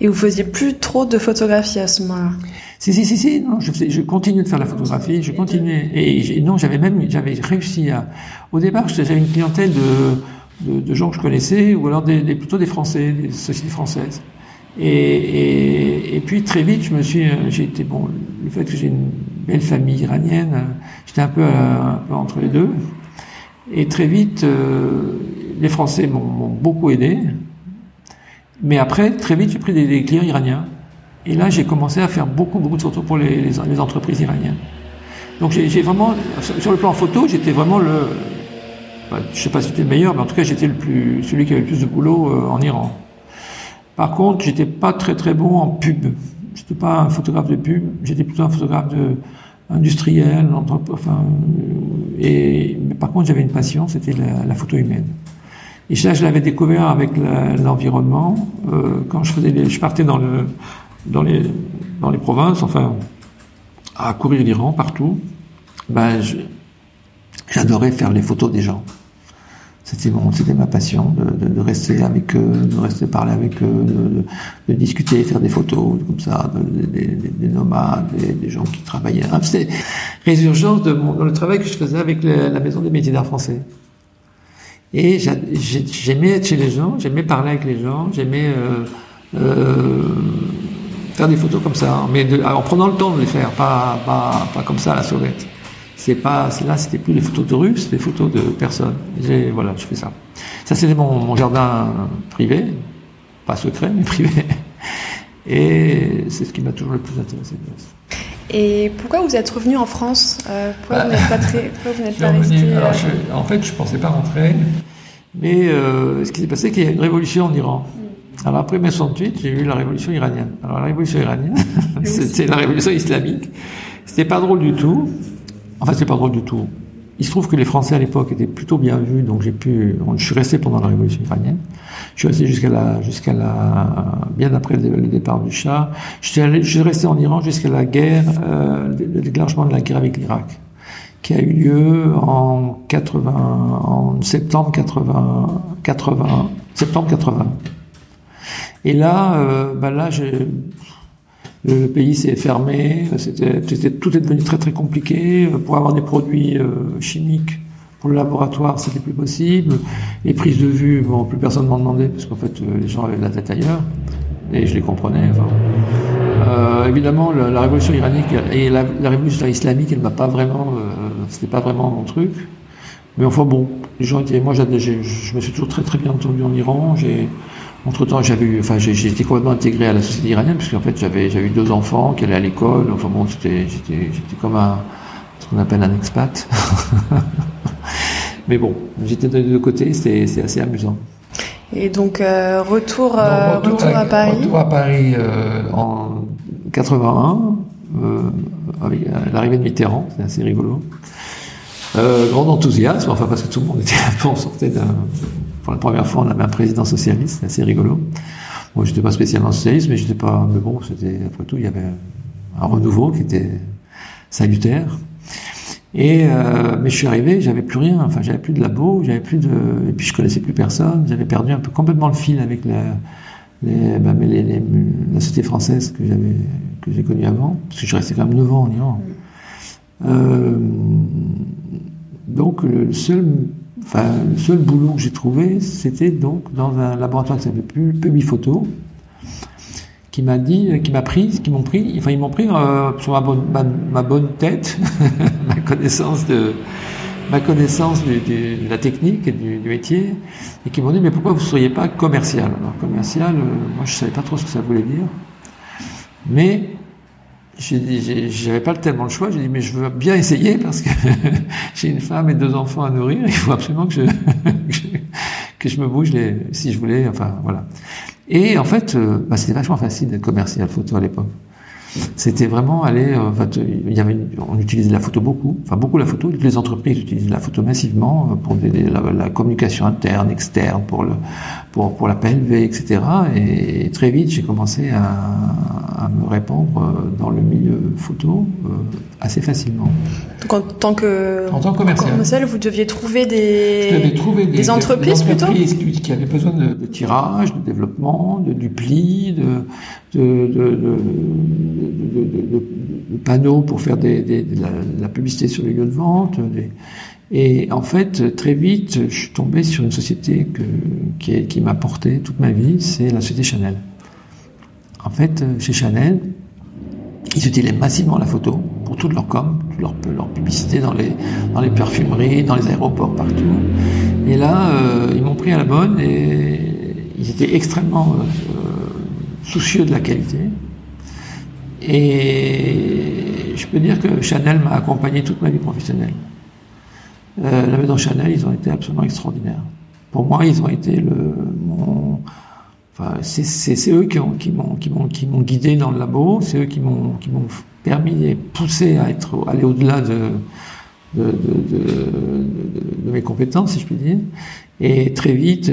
Et vous faisiez plus trop de photographie à ce moment-là? Si si si si, non, je, faisais, je continuais de faire la photographie, je continuais et, non, j'avais même j'avais réussi à. Au départ, j'avais une clientèle de, de, de gens que je connaissais ou alors des, des, plutôt des Français, des sociétés françaises. Et, et, et, puis très vite, je me suis, euh, j'ai été bon, le fait que j'ai une belle famille iranienne, euh, j'étais un peu, euh, un peu entre les deux. Et très vite, euh, les Français m'ont beaucoup aidé. Mais après, très vite, j'ai pris des, clients iraniens. Et là, j'ai commencé à faire beaucoup, beaucoup de photos pour les, les, les entreprises iraniennes. Donc j'ai vraiment, sur le plan photo, j'étais vraiment le, bah, je sais pas si c'était le meilleur, mais en tout cas, j'étais le plus, celui qui avait le plus de boulot en Iran. Par contre, j'étais pas très très bon en pub. J'étais pas un photographe de pub, j'étais plutôt un photographe de industriel, enfin, et par contre j'avais une passion, c'était la, photo humaine. Et ça, je l'avais découvert avec l'environnement euh, quand je faisais, les, je partais dans les provinces, enfin, à courir l'Iran partout. Ben, j'adorais faire les photos des gens. C'était c'était ma passion de, rester avec eux, de rester parler avec eux, de, de discuter, faire des photos comme ça, des, des nomades, des, gens qui travaillaient. C'était résurgence de mon, dans le travail que je faisais avec la, la Maison des métiers d'art français. Et j'aimais être chez les gens, j'aimais parler avec les gens, j'aimais euh, euh, faire des photos comme ça, mais en prenant le temps de les faire, pas, pas, pas comme ça à la sauvette. C'est pas, là, c'était plus des photos de rue, c'était des photos de personnes. Voilà, je fais ça. Ça, c'était mon, mon, jardin privé, pas secret, mais privé. Et c'est ce qui m'a toujours le plus intéressé. Et pourquoi vous êtes revenu en France? Euh, Pourquoi vous n'êtes pas très, pourquoi vous n'êtes pas resté alors, euh, je, En fait, je pensais pas rentrer, mais euh, ce qui s'est passé, c'est qu'il y a une révolution en Iran. Mm. Alors après mai 68, j'ai eu la révolution iranienne. Alors la révolution iranienne, c'était la révolution islamique. C'était pas drôle du tout. Enfin, c'est pas drôle du tout. Il se trouve que les Français à l'époque étaient plutôt bien vus, donc j'ai pu, je suis resté pendant la Révolution iranienne. Je suis resté jusqu'à la, jusqu'à la, bien après le, départ du Shah. Je suis, resté en Iran jusqu'à la guerre, euh, le déclenchement de la guerre avec l'Irak, qui a eu lieu en 80, en septembre 80, 80, septembre 80. Et là, bah là, j'ai, le pays s'est fermé, c'était, tout est devenu très très compliqué. Pour avoir des produits euh, chimiques pour le laboratoire, c'était plus possible. Les prises de vue, bon, plus personne m'en demandait parce qu'en fait, euh, les gens avaient la tête ailleurs et je les comprenais. Enfin. Euh, évidemment, la, révolution iranienne et la, révolution islamique, elle m'a pas vraiment, euh, c'était pas vraiment mon truc. Mais enfin bon, les gens étaient, moi, je me suis toujours très très bien entendu en Iran. J'ai Entre temps, j'avais eu, enfin, j'ai été complètement intégré à la société iranienne, parce qu'en fait, j'avais, j'avais eu deux enfants qui allaient à l'école. Enfin bon, j'étais, j'étais, j'étais comme un, ce qu'on appelle un expat. Mais bon, j'étais de deux côtés, c'est, c'est assez amusant. Et donc, euh, retour, euh, retour, à, Paris. Retour à Paris euh, en 81, avec l'arrivée de Mitterrand, c'est assez rigolo. grand enthousiasme, enfin parce que tout le monde était un peu, on sortait d'un pour la première fois, on avait un président socialiste, c'est assez rigolo. Moi, j'étais pas spécialement socialiste, mais j'étais pas, mais bon, c'était, après tout, il y avait un renouveau qui était salutaire. Et euh, mais je suis arrivé, j'avais plus rien, enfin j'avais plus de labo, j'avais plus de, et puis je connaissais plus personne, j'avais perdu un peu complètement le fil avec la, bah, la société française que j'avais que j'ai connue avant, parce que je restais quand même 9 ans en Iran. Euh, donc le seul Enfin, le seul boulot que j'ai trouvé, c'était donc dans un laboratoire qui s'appelait Pubiphoto, qui m'a dit, qui m'a pris, qui m'ont pris, enfin ils m'ont pris euh, sur ma bonne, tête, ma connaissance de ma connaissance de la technique et du, métier, et qui m'ont dit mais pourquoi vous ne seriez pas commercial? Alors commercial, euh, moi je savais pas trop ce que ça voulait dire, mais j'avais pas tellement le choix. J'ai dit, mais je veux bien essayer parce que j'ai une femme et deux enfants à nourrir. Il faut absolument que je, que je me bouge les, si je voulais. Enfin, voilà. Et en fait, euh, bah, c'était vachement facile d'être commercial photo à l'époque. C'était vraiment aller. Euh, il y avait, on utilisait la photo beaucoup, enfin beaucoup la photo. Toutes les entreprises utilisent la photo massivement euh, pour la, communication interne, externe, pour le, pour pour la PLV, etc. Et, très vite, j'ai commencé à, à, me répandre euh, dans le milieu photo assez facilement. Donc en tant que, en tant que commercial, vous deviez trouver des, trouver des, entreprises, des entreprises plutôt? qui, avaient besoin de, de, tirage, de développement, de dupli, de, de, de de, panneaux pour faire de, la, publicité sur les lieux de vente. et en fait, très vite, je suis tombé sur une société qui, m'a porté toute ma vie, c'est la société Chanel. En fait, chez Chanel, ils utilisaient massivement la photo pour toute leur com, toute leur, leur publicité dans les, dans les parfumeries, dans les aéroports, partout. Et là, euh, ils m'ont pris à la bonne et ils étaient extrêmement euh, soucieux de la qualité. Et je peux dire que Chanel m'a accompagné toute ma vie professionnelle. Euh, la maison Chanel, ils ont été absolument extraordinaires. Pour moi, ils ont été le mon, enfin, c'est eux qui ont qui m'ont qui m'ont qui m'ont guidé dans le labo, c'est eux qui m'ont qui m'ont permis et poussé à être aller au-delà de de, de, de, mes compétences, si je puis dire. Et très vite,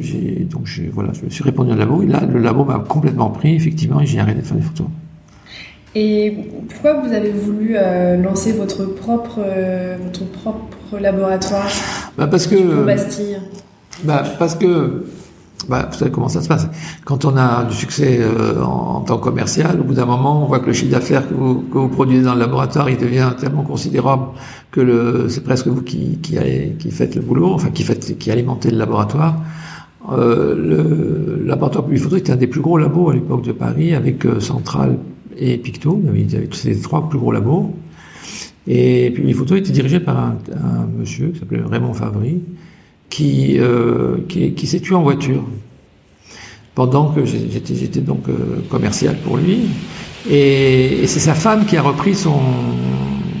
j'ai donc voilà, je me suis répondu au labo. Et là, le labo m'a complètement pris, effectivement, et j'ai arrêté de faire des photos. Et pourquoi vous avez voulu euh, lancer votre propre, euh, votre propre laboratoire bah parce que, Bastille bah Parce que, bah, vous savez comment ça se passe. Quand on a du succès euh, en, tant que commercial, au bout d'un moment, on voit que le chiffre d'affaires que vous, que vous, produisez dans le laboratoire, il devient tellement considérable que le, c'est presque vous qui, qui, qui faites le boulot, enfin qui, faites, qui alimentez le laboratoire. Le laboratoire Publiphoto était un des plus gros labos à l'époque de Paris, avec Centrale et Picto. Il y avait ces trois plus gros labos. Et puis les photos étaient dirigées par un, monsieur qui s'appelait Raymond Favry, qui, euh, qui, qui s'est tué en voiture. Pendant que j'étais, donc euh, commercial pour lui. Et, c'est sa femme qui a repris son,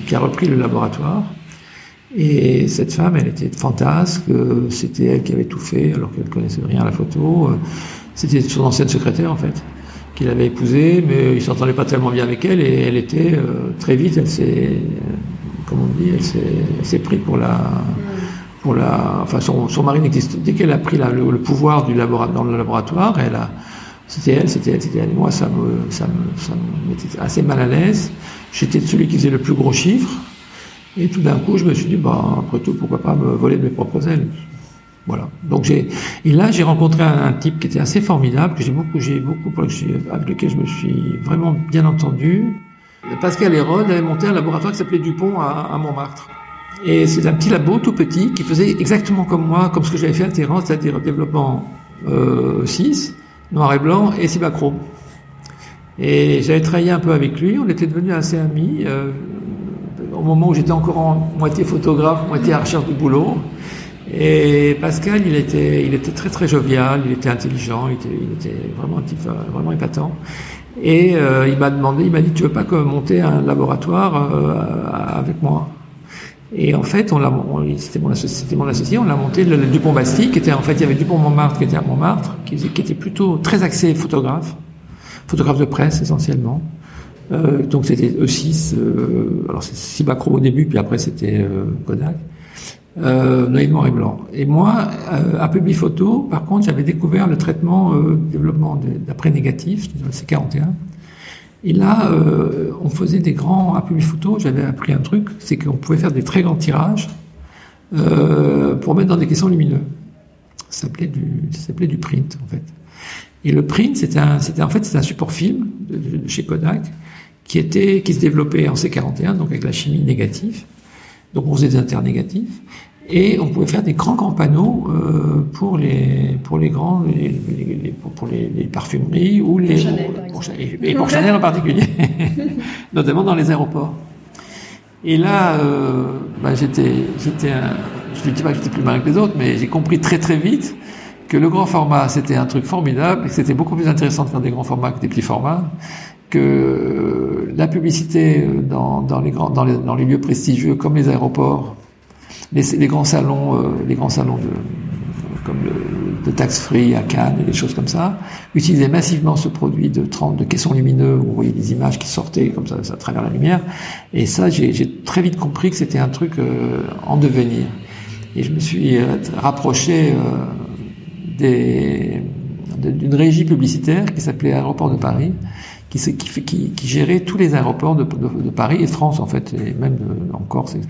qui a repris le laboratoire. Et cette femme, elle était fantasque. C'était elle qui avait tout fait, alors qu'elle connaissait rien à la photo. C'était son ancienne secrétaire, en fait qu'il avait épousée, mais il s'entendait pas tellement bien avec elle et elle était euh, très vite, elle s'est, comme on dit, elle s'est pris pour la, pour la, enfin son, son mari n'existe. Dès qu'elle a pris le, pouvoir du dans le laboratoire, elle a, c'était elle, c'était elle, c'était elle. Moi, ça me, ça me, ça me mettait assez mal à l'aise. J'étais celui qui faisait le plus gros chiffre. Et tout d'un coup, je me suis dit, bah, après tout, pourquoi pas me voler de mes propres ailes. Voilà. Donc j'ai et là j'ai rencontré un, type qui était assez formidable que j'ai beaucoup j'ai beaucoup avec lequel je me suis vraiment bien entendu. Pascal Hérode avait monté un laboratoire qui s'appelait Dupont à, Montmartre. Et c'est un petit labo tout petit qui faisait exactement comme moi, comme ce que j'avais fait à Téhéran, c'est-à-dire développement euh, 6, noir et blanc et cibachrome. Et j'avais travaillé un peu avec lui, on était devenus assez amis. Euh, au moment où j'étais encore en moitié photographe, moitié à recherche du boulot. Et Pascal, il était, il était très très jovial, il était intelligent, il était, il était vraiment un type vraiment épatant. Et euh, il m'a demandé, il m'a dit, tu veux pas que monter un laboratoire euh, avec moi? Et en fait, on l'a, c'était mon, c'était mon associé, on l'a monté le, Dupont Bastille, qui était en fait, il y avait Dupont Montmartre qui était à Montmartre, qui, était plutôt très axé photographe, photographe de presse essentiellement. Euh, donc c'était E6, euh, alors c'est Cibacro au début, puis après c'était euh, Kodak euh, noir et blanc. Et moi, euh, à Publi Photo, par contre, j'avais découvert le traitement euh, développement d'après négatif, le C41. Et là, euh, on faisait des grands à Publi Photo. J'avais appris un truc, c'est qu'on pouvait faire des très grands tirages euh, pour mettre dans des caissons lumineux. Ça s'appelait du, ça s'appelait du print en fait. Et le print, c'était un, c'était en fait c'était un support film de, de, chez Kodak qui était, qui se développait en C41, donc avec la chimie négative. Donc on faisait des internégatifs et on pouvait faire des grands grands panneaux euh, pour les pour les grands les, les, pour les, les, parfumeries ou les Chanel, pour, et pour Chanel en particulier. Notamment dans les aéroports. Et là euh, bah, j'étais j'étais je ne dis pas que j'étais plus malin que les autres mais j'ai compris très très vite que le grand format c'était un truc formidable et que c'était beaucoup plus intéressant de faire des grands formats que des petits formats que la publicité dans, dans les grands dans les, dans les lieux prestigieux comme les aéroports les, les, grands salons, euh, les grands salons de, comme le, de tax free à Cannes et des choses comme ça, utilisaient massivement ce produit de 30 de caissons lumineux où vous voyez des images qui sortaient comme ça, à travers la lumière. Et ça, j'ai très vite compris que c'était un truc euh, en devenir. Et je me suis euh, rapproché euh, d'une régie publicitaire qui s'appelait Aéroport de Paris, qui, qui, qui, qui, gérait tous les aéroports de, de, de, Paris et France en fait, et même de, en Corse, etc.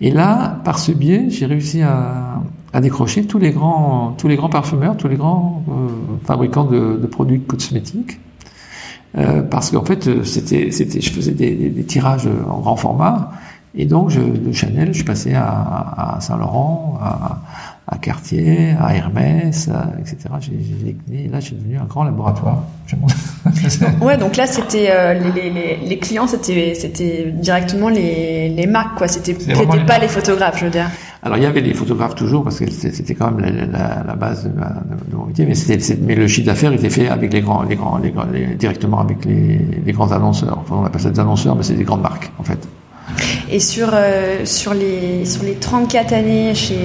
Et là, par ce biais, j'ai réussi à, à, décrocher tous les grands, tous les grands parfumeurs, tous les grands euh, fabricants de, de, produits cosmétiques, euh, parce qu'en fait, c'était, c'était, je faisais des, des, des, tirages en grand format, et donc je, de Chanel, je passé à, à Saint-Laurent, à, à Cartier, à Hermès, à, etc. J'ai, j'ai, là, j'ai devenu un grand laboratoire. ouais, donc là, c'était euh, les, les, les, clients, c'était, c'était directement les, les marques, quoi. C'était, pas marques. les photographes, je veux dire. Alors il y avait les photographes toujours parce que c'était quand même la, la, la base de, ma, de, mon métier, mais, c'était, mais le chiffre d'affaires était fait avec les grands, les grands, les, directement avec les, les grands annonceurs. Enfin, on appelle ça des annonceurs, mais c'est des grandes marques en fait. Et sur, euh, sur, les, sur les 34 années chez,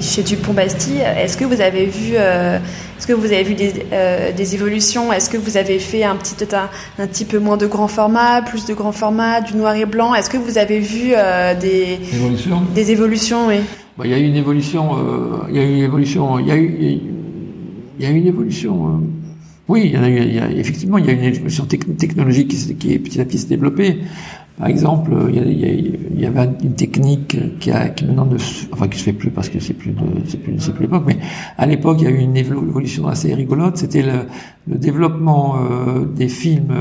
chez Dupont-Bastille, est-ce que vous avez vu, euh, est-ce que vous avez vu des, euh, des évolutions? Est-ce que vous avez fait un petit, un, un, petit peu moins de grand format, plus de grand format, du noir et blanc? Est-ce que vous avez vu des, Évolution? des évolutions oui. Bah, il y a eu une évolution, il y a eu une évolution, il y a eu, il y a eu une évolution. Oui, il y, a eu, il y a, effectivement, il y a une évolution technologique qui, qui est petit à petit se développée. Par exemple, il y, avait une technique qui, maintenant ne, enfin qui se fait plus parce que c'est plus plus, plus l'époque, mais à l'époque il y a eu une évolution assez rigolote. C'était le, développement euh, des films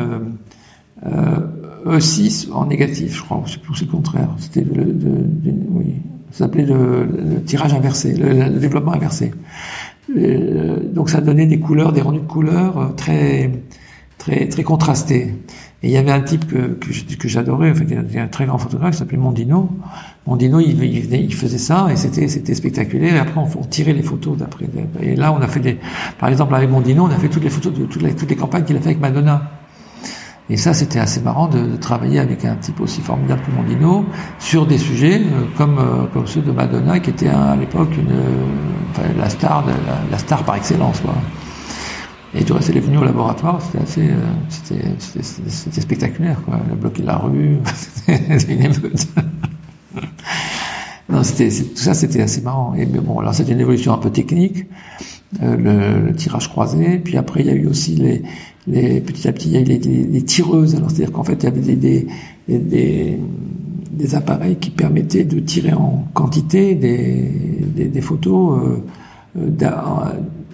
euh, E6 en négatif, je crois, plus c'est le contraire. C'était oui, le, tirage inversé, le, développement inversé. Euh, donc ça donnait des couleurs, des rendus de couleurs très très très contrastés. Et il y avait un type que, que, j'adorais, enfin, un très grand photographe, qui s'appelait Mondino. Mondino, il, faisait ça, et c'était, c'était spectaculaire. Et après, on, tirait les photos d'après. Et là, on a fait des, par exemple, avec Mondino, on a fait toutes les photos de toutes les, toutes les campagnes qu'il a fait avec Madonna. Et ça, c'était assez marrant de, de, travailler avec un type aussi formidable que Mondino sur des sujets euh, comme euh, comme ceux de Madonna, qui était à l'époque une, enfin, la star, la, la, star par excellence, quoi. Et reste, elle est venue au laboratoire, c'était assez, euh, c'était, spectaculaire, quoi. Le bloqué la rue, c'était une émeute. non, c'était, tout ça, c'était assez marrant. Et mais bon, alors c'était une évolution un peu technique, euh, le, le, tirage croisé. Puis après, il y a eu aussi les, les petit à petit, il y a eu les, les, les tireuses. Alors c'est-à-dire qu'en fait, il y avait des, des, des, appareils qui permettaient de tirer en quantité des, des, des photos. Euh,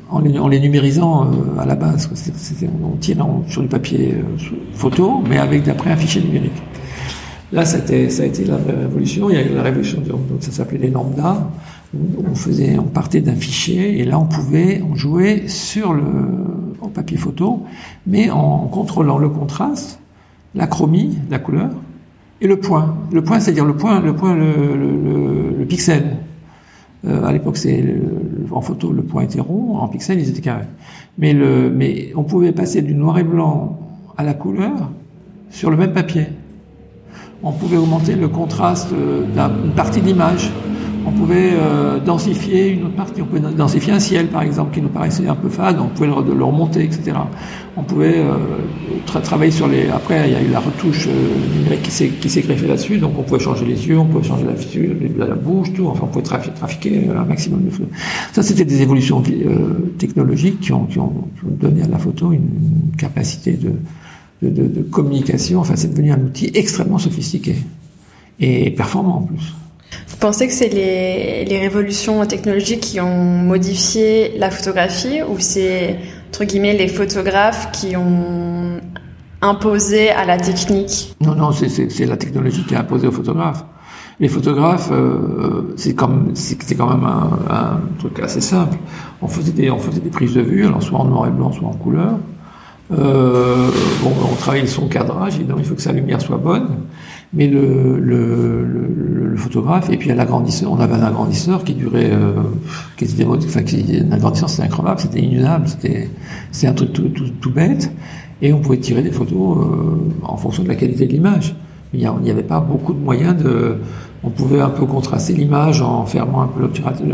en les, numérisant euh, à la base. C'était, on tirait sur du papier euh, photo, mais avec d'après un fichier numérique. Là, ça a été la révolution. Il y a eu la révolution, de, donc ça s'appelait les lambda. On faisait, on partait d'un fichier et là, on pouvait, on jouait sur le papier photo, mais en contrôlant le contraste, la chromie, la couleur, et le point. Le point, c'est-à-dire le point, le point, le pixel. Euh, à l'époque, c'est en photo, le point était rond, en pixels, ils étaient carrés. Mais, le, mais on pouvait passer du noir et blanc à la couleur sur le même papier. On pouvait augmenter le contraste d'une partie de l'image on pouvait euh, densifier une autre partie, on pouvait densifier un ciel par exemple qui nous paraissait un peu fade, on pouvait le, remonter, etc. On pouvait euh, travailler sur les. Après, il y a eu la retouche euh, numérique qui s'est greffée là-dessus, donc on pouvait changer les yeux, on pouvait changer la fissure, la, bouche, tout. Enfin, on pouvait trafiquer un maximum de flux. Ça, c'était des évolutions technologiques qui ont, qui ont, donné à la photo une capacité de, de, de communication. Enfin, c'est devenu un outil extrêmement sophistiqué et performant en plus. Vous pensez que c'est les, les, révolutions technologiques qui ont modifié la photographie ou c'est, entre guillemets, les photographes qui ont imposé à la technique? Non, non, c'est la technologie qui a imposé aux photographes. Les photographes, euh, c'est comme c'était quand même un, truc assez simple. On faisait des on faisait des prises de vue, alors soit en noir et blanc, soit en couleur. Euh, bon, on travaille son cadrage, il faut que sa lumière soit bonne mais le, le, le, le, photographe, et puis à l'agrandisseur, on avait un agrandisseur qui durait, euh, qui était, enfin, qui, un agrandisseur c'était incroyable, c'était inusable, c'était, c'était un truc tout, tout, tout, bête, et on pouvait tirer des photos euh, en fonction de la qualité de l'image. Il n'y avait pas beaucoup de moyens de, on pouvait un peu contraster l'image en fermant un peu l'obturateur,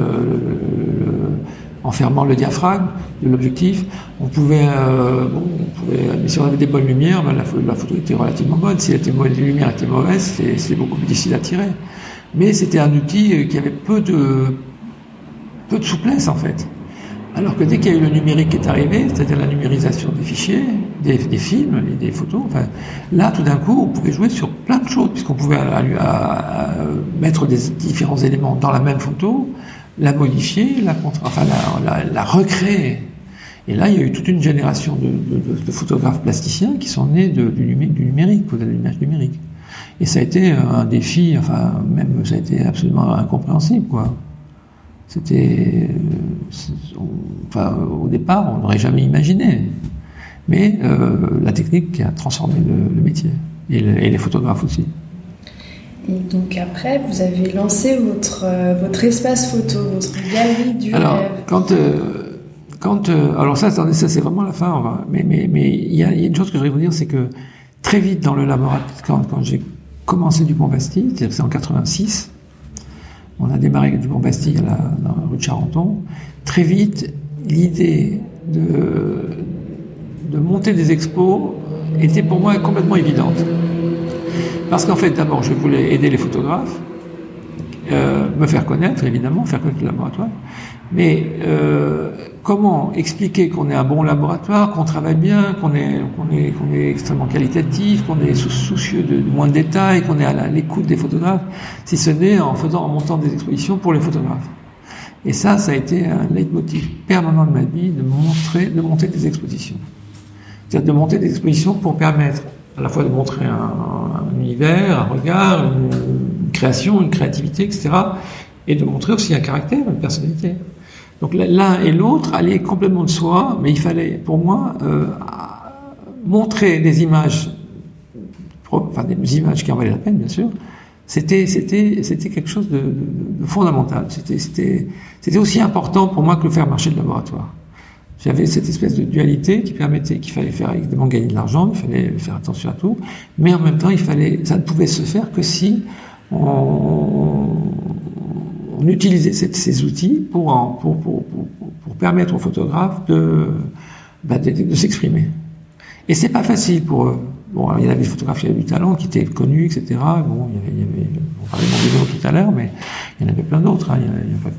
en fermant le diaphragme de l'objectif. On pouvait, euh, bon, mais si on avait des bonnes lumières, ben la, photo était relativement bonne. Si la lumière était mauvaise, c'est beaucoup plus difficile à tirer. Mais c'était un outil euh, qui avait peu de, souplesse en fait. Alors que dès qu'il y a eu le numérique qui est arrivé, c'est-à-dire la numérisation des fichiers, des, films, des photos, là tout d'un coup on pouvait jouer sur plein de choses puisqu'on pouvait à, à, mettre des différents éléments dans la même photo, la modifier, la, enfin, la, recréer. Et là, il y a eu toute une génération de, de, de photographes plasticiens qui sont nés du, numérique, du numérique, de l'image numérique. Et ça a été un défi, enfin, même ça a été absolument incompréhensible, quoi. C'était, enfin, au départ, on n'aurait jamais imaginé. Mais euh, la technique a transformé le, métier et les photographes aussi. Et donc après, vous avez lancé votre, euh, votre espace photo, votre galerie du alors, Quand, euh, quand, euh, alors ça, attendez, ça c'est vraiment la fin. mais mais mais il y a, y a, une chose que je voudrais vous dire, c'est que très vite dans le laboratoire, quand, quand j'ai commencé du Bastille, c'est-à-dire c'est en 86, on a démarré du Bastille à la, dans la rue de Charenton. Très vite, l'idée de de monter des expos était pour moi complètement évidente. Parce qu'en fait, d'abord, je voulais aider les photographes, euh, me faire connaître, évidemment, faire connaître le laboratoire. Mais euh, comment expliquer qu'on est un bon laboratoire, qu'on travaille bien, qu'on est, qu'on est, extrêmement qualitatif, qu'on est soucieux de, moins de détails, qu'on est à l'écoute des photographes, si ce n'est en faisant, en montant des expositions pour les photographes? Et ça, ça a été un leitmotiv permanent de ma vie, de montrer, de monter des expositions. C'est-à-dire de monter des expositions pour permettre à la fois de montrer un, univers, un regard, une, création, une créativité, etc. Et de montrer aussi un caractère, une personnalité. Donc l'un et l'autre allaient complètement de soi, mais il fallait, pour moi, euh, montrer des images, enfin des images qui en valaient la peine, bien sûr. C'était c'était c'était quelque chose de, de fondamental. C'était c'était c'était aussi important pour moi que le faire marcher de laboratoire. J'avais cette espèce de dualité qui permettait qu'il fallait faire évidemment gagner de l'argent, il fallait faire attention à tout, mais en même temps, il fallait, ça ne pouvait se faire que si on, utilisait ces, outils pour, pour, pour, pour, permettre aux photographes de, bah, de, de s'exprimer. Et c'est pas facile pour eux. Bon, il y avait des photographes qui avaient du talent, qui étaient connus, etc. Bon, il y avait, il y avait on parlait de tout à l'heure, mais il y en avait plein d'autres. Hein, il n'y a, a, pas que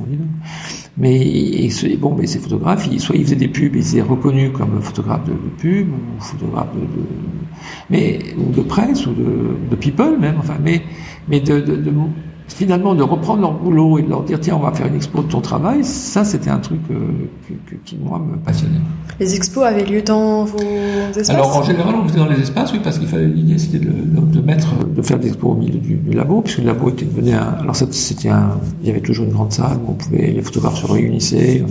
mais bon, mais ces photographes, ils, soit ils faisaient des pubs, ils étaient reconnus comme photographes de, de pub ou photographes de, de, mais ou de presse ou de, de people même. Enfin, mais mais de, de, de finalement de reprendre leur boulot et de leur dire tiens on va faire une expo de ton travail, ça c'était un truc euh, qui moi me passionnait. Les expos avaient lieu dans vos espaces? Alors en général on faisait dans les espaces oui parce qu'il fallait l'idée c'était de, de, mettre de faire des expos au milieu du, labo puisque le labo était devenu un alors c'était un il y avait toujours une grande salle où on pouvait les photographes se réunissaient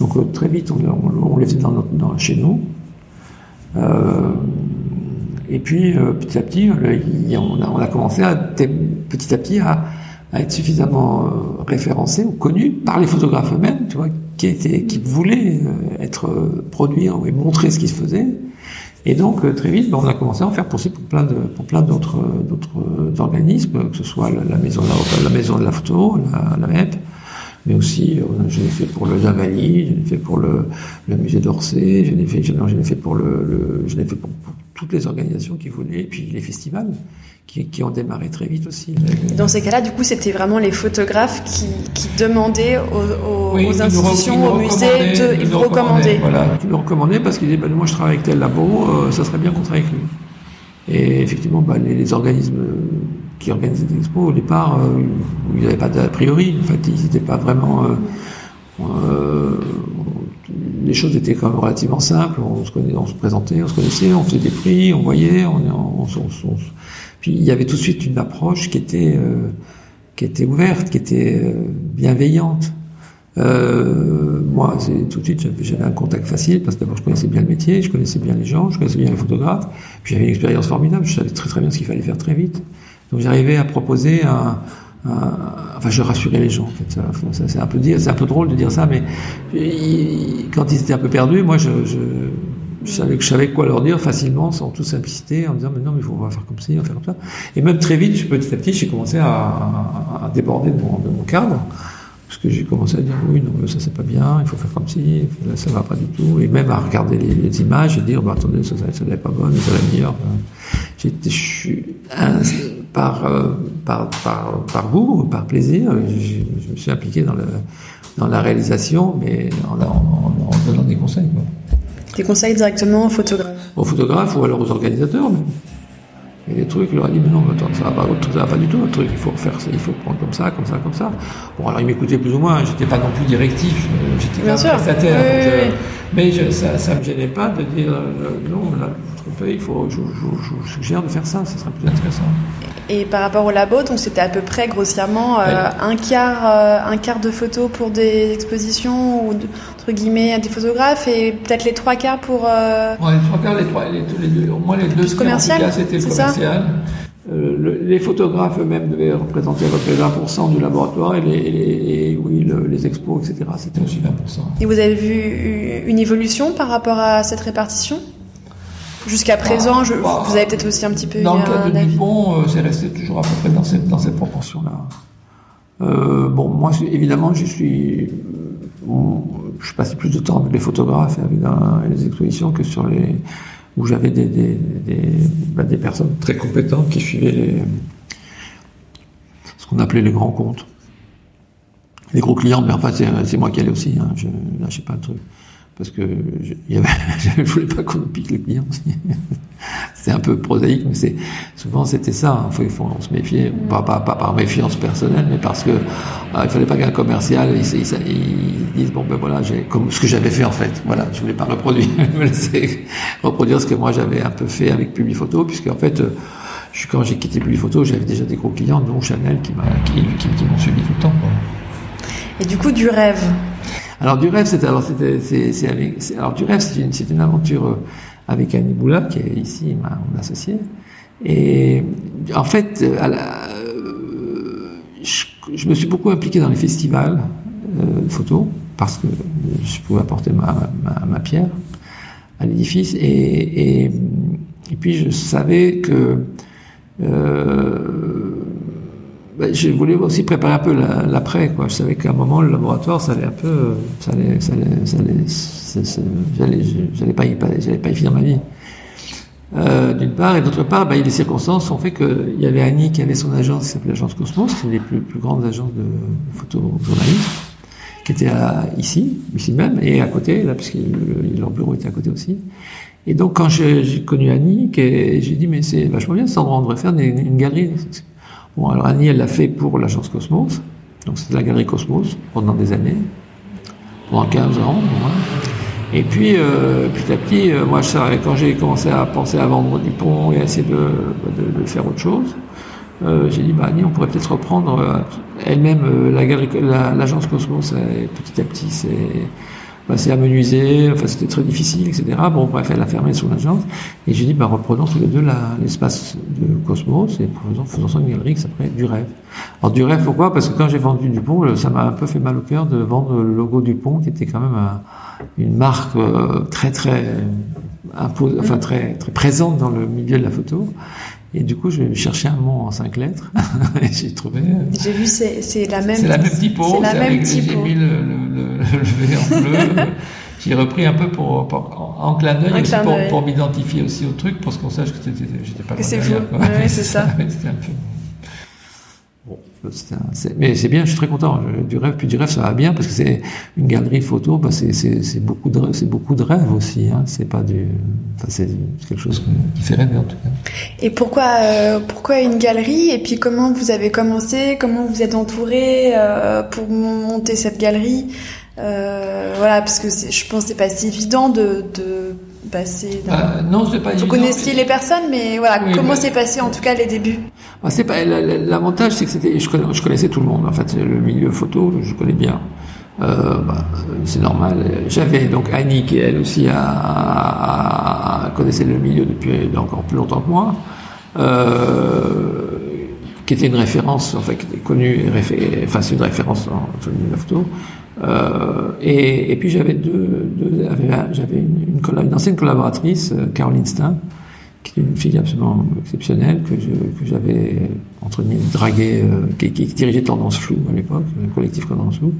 donc euh, très vite on, on, les faisait dans, notre, dans chez nous. Euh, et puis petit à petit, on a, commencé à, petit à petit à être suffisamment euh, référencé ou connu par les photographes eux-mêmes, tu vois, qui étaient, qui voulaient euh, être euh, produits et montrer ce qui se faisait. Et donc très vite, ben, on a commencé à en faire pour, pour plein de pour plein d'autres organismes, que ce soit la, maison de la, la, photo, la, MEP, mais aussi je l'ai fait pour le Javali, je l'ai fait pour le, musée d'Orsay, je l'ai fait fait pour le, le fait pour, toutes les organisations qui voulaient, et puis les festivals qui, qui, ont démarré très vite aussi. Dans ces cas-là, du coup, c'était vraiment les photographes qui, qui demandaient aux, aux, institutions, aux musées, de, ils vous recommandaient. Voilà, ils nous recommandaient parce qu'ils disaient, bah, moi je travaille avec tel labo, euh, ça serait bien qu'on travaille avec lui. Et effectivement, bah, les, les, organismes qui organisaient des expos, au départ, euh, il n'y avait pas d'a priori, en fait, ils n'étaient pas vraiment... Euh, euh, les choses étaient quand même relativement simples. On se, présentait, on se connaissait, on faisait des prix, on voyait, puis il y avait tout de suite une approche qui était euh, qui était ouverte, qui était euh, bienveillante. Euh, moi, tout de suite, j'avais un contact facile parce que d'abord je connaissais bien le métier, je connaissais bien les gens, je connaissais bien les photographes. Puis j'avais une expérience formidable, je savais très très bien ce qu'il fallait faire très vite. Donc j'arrivais à proposer un, enfin, je rassurais les gens. En fait, c'est un peu dire, c'est un peu drôle de dire ça, mais quand ils étaient un peu perdus, moi, je, je je savais, je savais quoi leur dire facilement, sans toute simplicité, en disant, mais non, mais il faut, faire comme ci, on va faire comme ça. Et même très vite, petit à petit, j'ai commencé à, déborder de mon, cadre, parce que j'ai commencé à dire, oui, non, ça c'est pas bien, il faut faire comme ci, là, ça va pas du tout, et même à regarder les, images et dire, bah, attendez, ça, n'est pas bonne, ça va meilleure. Suis, par, euh, par, par, par goût, par plaisir, je, je, me suis impliqué dans, le, dans la réalisation, mais en, en, en donnant des conseils. Quoi. Des conseils directement aux photographes Aux photographes ou alors aux organisateurs même. Et des trucs, il leur a dit, mais non, attends, ça va pas, ça va pas du tout, le truc, il faut faire ça, il faut prendre comme ça, comme ça, comme ça. Bon, alors ils m'écoutaient plus ou moins, j'étais pas non plus directif, j'étais prestataire. Oui, oui. Mais je, ça, ça me gênait pas de dire, euh, non, là, trompez, il faut, je, je, je, vous suggère de faire ça, ça serait plus intéressant. Et par rapport au labo, donc c'était à peu près grossièrement euh, un quart, euh, un quart de photos pour des expositions ou entre guillemets des photographes et peut-être les trois quarts pour. Ouais, les trois quarts, les trois, les, les deux, au moins les deux. Commercial. C'était commercial. Euh, le, les photographes eux-mêmes devaient représenter à peu près 20% du laboratoire et les, et les et oui, le, les expos, etc. C'était aussi 20%. Et vous avez vu une évolution par rapport à cette répartition? Jusqu'à présent, je, bah, vous avez peut-être aussi un petit peu. Dans le cas de Dupont, euh, c'est resté toujours à peu près dans cette, dans cette proportion-là. Euh, bon, moi, évidemment, je suis. Bon, je passais plus de temps avec les photographes et avec les expositions que sur les. Où j'avais des, des, des, bah, des, personnes très compétentes qui suivaient les. ce qu'on appelait les grands comptes. Les gros clients, mais enfin, c'est moi qui allais aussi, hein, je lâchais pas le truc parce que je, je voulais pas qu'on nous pique les clients. c'est un peu prosaïque, mais c'est souvent c'était ça. Il hein. faut, on se méfier, mm. pas, pas, pas, par méfiance personnelle, mais parce que euh, il fallait pas qu'un commercial il, il, il, dise bon ben voilà, comme ce que j'avais fait en fait. Voilà, je voulais pas reproduire, me laisser reproduire ce que moi j'avais un peu fait avec Publiphoto, puisque en fait. Euh, je, quand j'ai quitté Publiphoto, j'avais déjà des gros clients, dont Chanel, qui m'ont qui, qui, qui m'ont suivi tout le temps. Quoi. Et du coup, du rêve, alors du rêve, c'est alors c'était c'est alors du rêve, c'est une c'est une aventure euh, avec Annie Boula qui est ici mon associé. Et en fait, euh, euh, je, je, me suis beaucoup impliqué dans les festivals euh, photos parce que je pouvais apporter ma, ma, pierre à l'édifice et, et, puis je savais que ben, je voulais aussi préparer un peu l'après, quoi. Je savais qu'à un moment, le laboratoire, ça allait un peu, ça allait, j'allais, pas y, finir ma vie. Euh, d'une part, et d'autre part, ben, les circonstances ont fait qu'il y avait Annie qui avait son agence, qui s'appelait l'agence Cosmos, c'est une des plus, grandes agences de photojournalisme, qui était ici, ici même, et à côté, là, puisque leur bureau était à côté aussi. Et donc, quand j'ai connu Annie, j'ai dit, mais c'est vachement bien, ça, on devrait faire une galerie. Bon, alors Annie, elle l'a fait pour l'agence Cosmos, donc c'était la galerie Cosmos pendant des années, pendant 15 ans. Et puis, euh, petit à petit, euh, moi, quand j'ai commencé à penser à vendre du pont et à essayer de, faire autre chose, euh, j'ai dit, bah, Annie, on pourrait peut-être reprendre elle-même l'agence Cosmos, petit à petit, c'est c'est amenuisé, enfin c'était très difficile, etc. Bon, bref, elle a fermé son agence. Et j'ai dit, bah, reprenons tous les deux l'espace de Cosmos et faisons, faisons ça une galerie qui s'appelait Du Rêve. Alors, Du Rêve, pourquoi? Parce que quand j'ai vendu Dupont, ça m'a un peu fait mal au cœur de vendre le logo Dupont, qui était quand même une marque euh, très, très, impose, enfin, très, très présente dans le milieu de la photo. Et du coup, je cherchais un mot en cinq lettres. et j'ai trouvé. Euh, j'ai vu, c'est la même. C'est la même typo. C'est la même typo. J'ai mis le, le, le, le V en bleu. j'ai repris un peu pour, pour en clin d'œil pour, pour m'identifier aussi au truc, pour qu'on sache que j'étais pas. Que c'est vous. Ouais, c'est ça. c'était un peu. Mais c'est bien, je suis très content. Du rêve, puis du rêve, ça va bien parce que c'est une galerie photo. Bah c'est beaucoup de, c'est beaucoup de rêve aussi. Hein. C'est pas du, enfin, c'est quelque chose qui fait rêver en tout cas. Et pourquoi, euh, pourquoi une galerie? Et puis comment vous avez commencé? Comment vous êtes entouré euh, pour monter cette galerie? Euh, Voilà, parce que je pense que c'est pas si évident de, de passé bah, Non, c'est pas Vous connaissiez les personnes, mais voilà, comment s'est passé en tout cas les débuts? Bah, c'est pas L'avantage, c'est que c'était, je, connaissais tout le monde. En fait, le milieu photo, je connais bien. Euh, bah, c'est normal. J'avais donc Annie qui elle aussi connaissait le milieu depuis encore plus longtemps que moi. Euh, qui était une référence, en fait, qui était connue, enfin c'est une référence dans, le milieu de photo. Euh, et, puis j'avais deux, deux j'avais une, ancienne collaboratrice, euh, Caroline Stein, qui est une fille absolument exceptionnelle que, je, que j'avais entre guillemets draguée, euh, qui, qui, dirigeait Tendance Flou à l'époque, le collectif Tendance Flou.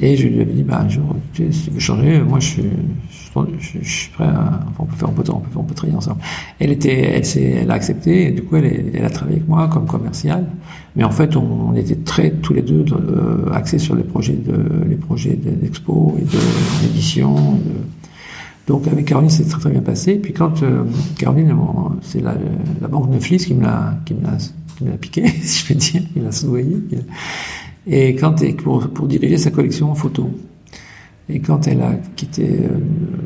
Et je lui avais dit, bah, un jour, tu sais, si tu veux changer, moi, je suis, je, je, suis prêt à, enfin, on peut faire, on peut, on peut, on peut travailler ensemble. Elle était, elle elle a accepté, et du coup, elle, elle a travaillé avec moi comme commerciale. Mais en fait, on, on était très, tous les deux, euh, axés sur les projets de, les projets d'expo et d'édition. De, donc avec Caroline, c'est très très bien passé. Puis quand euh, Caroline, c'est la, banque Neuflis qui me l'a qui me l'a qui me l'a piqué, si je peux dire, qui l'a soudoyé. Et quand pour pour diriger sa collection en photo. Et quand elle a quitté euh,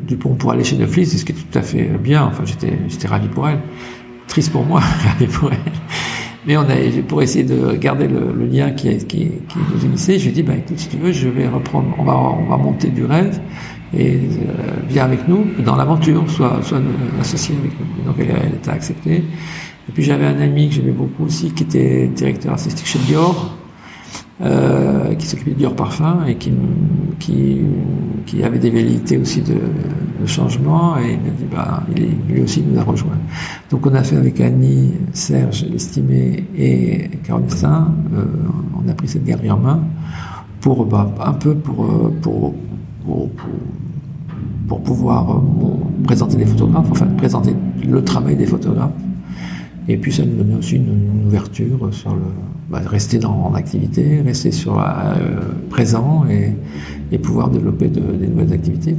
Dupont pour aller chez Neuflis, ce qui est tout à fait bien. Enfin, j'étais j'étais ravi pour elle, triste pour moi, ravi pour elle. Mais on a, pour essayer de garder le, le lien qui, qui, qui nous unissait, je lui ai dit, bah, écoute, si tu veux, je vais reprendre, on va, on va monter du rêve et euh, viens avec nous dans l'aventure, soit, soit associé avec nous. Donc elle, elle était acceptée. Et puis j'avais un ami que j'aimais beaucoup aussi, qui était directeur artistique chez Dior, euh, qui s'occupait de Dior Parfum et qui, qui, avait des velléités aussi de, changement. Et il m'a dit, bah, lui aussi nous a rejoint. Donc on a fait avec Annie, Serge, l'estimé et Caroline Saint, euh, on a pris cette galerie en main pour bah, un peu pour, pour, pour, pour pour pouvoir euh, présenter les photographes, enfin présenter le travail des photographes. Et puis ça nous donnait aussi une, ouverture sur le bah, rester dans en activité, rester sur euh, présent et, et, pouvoir développer de, des nouvelles activités.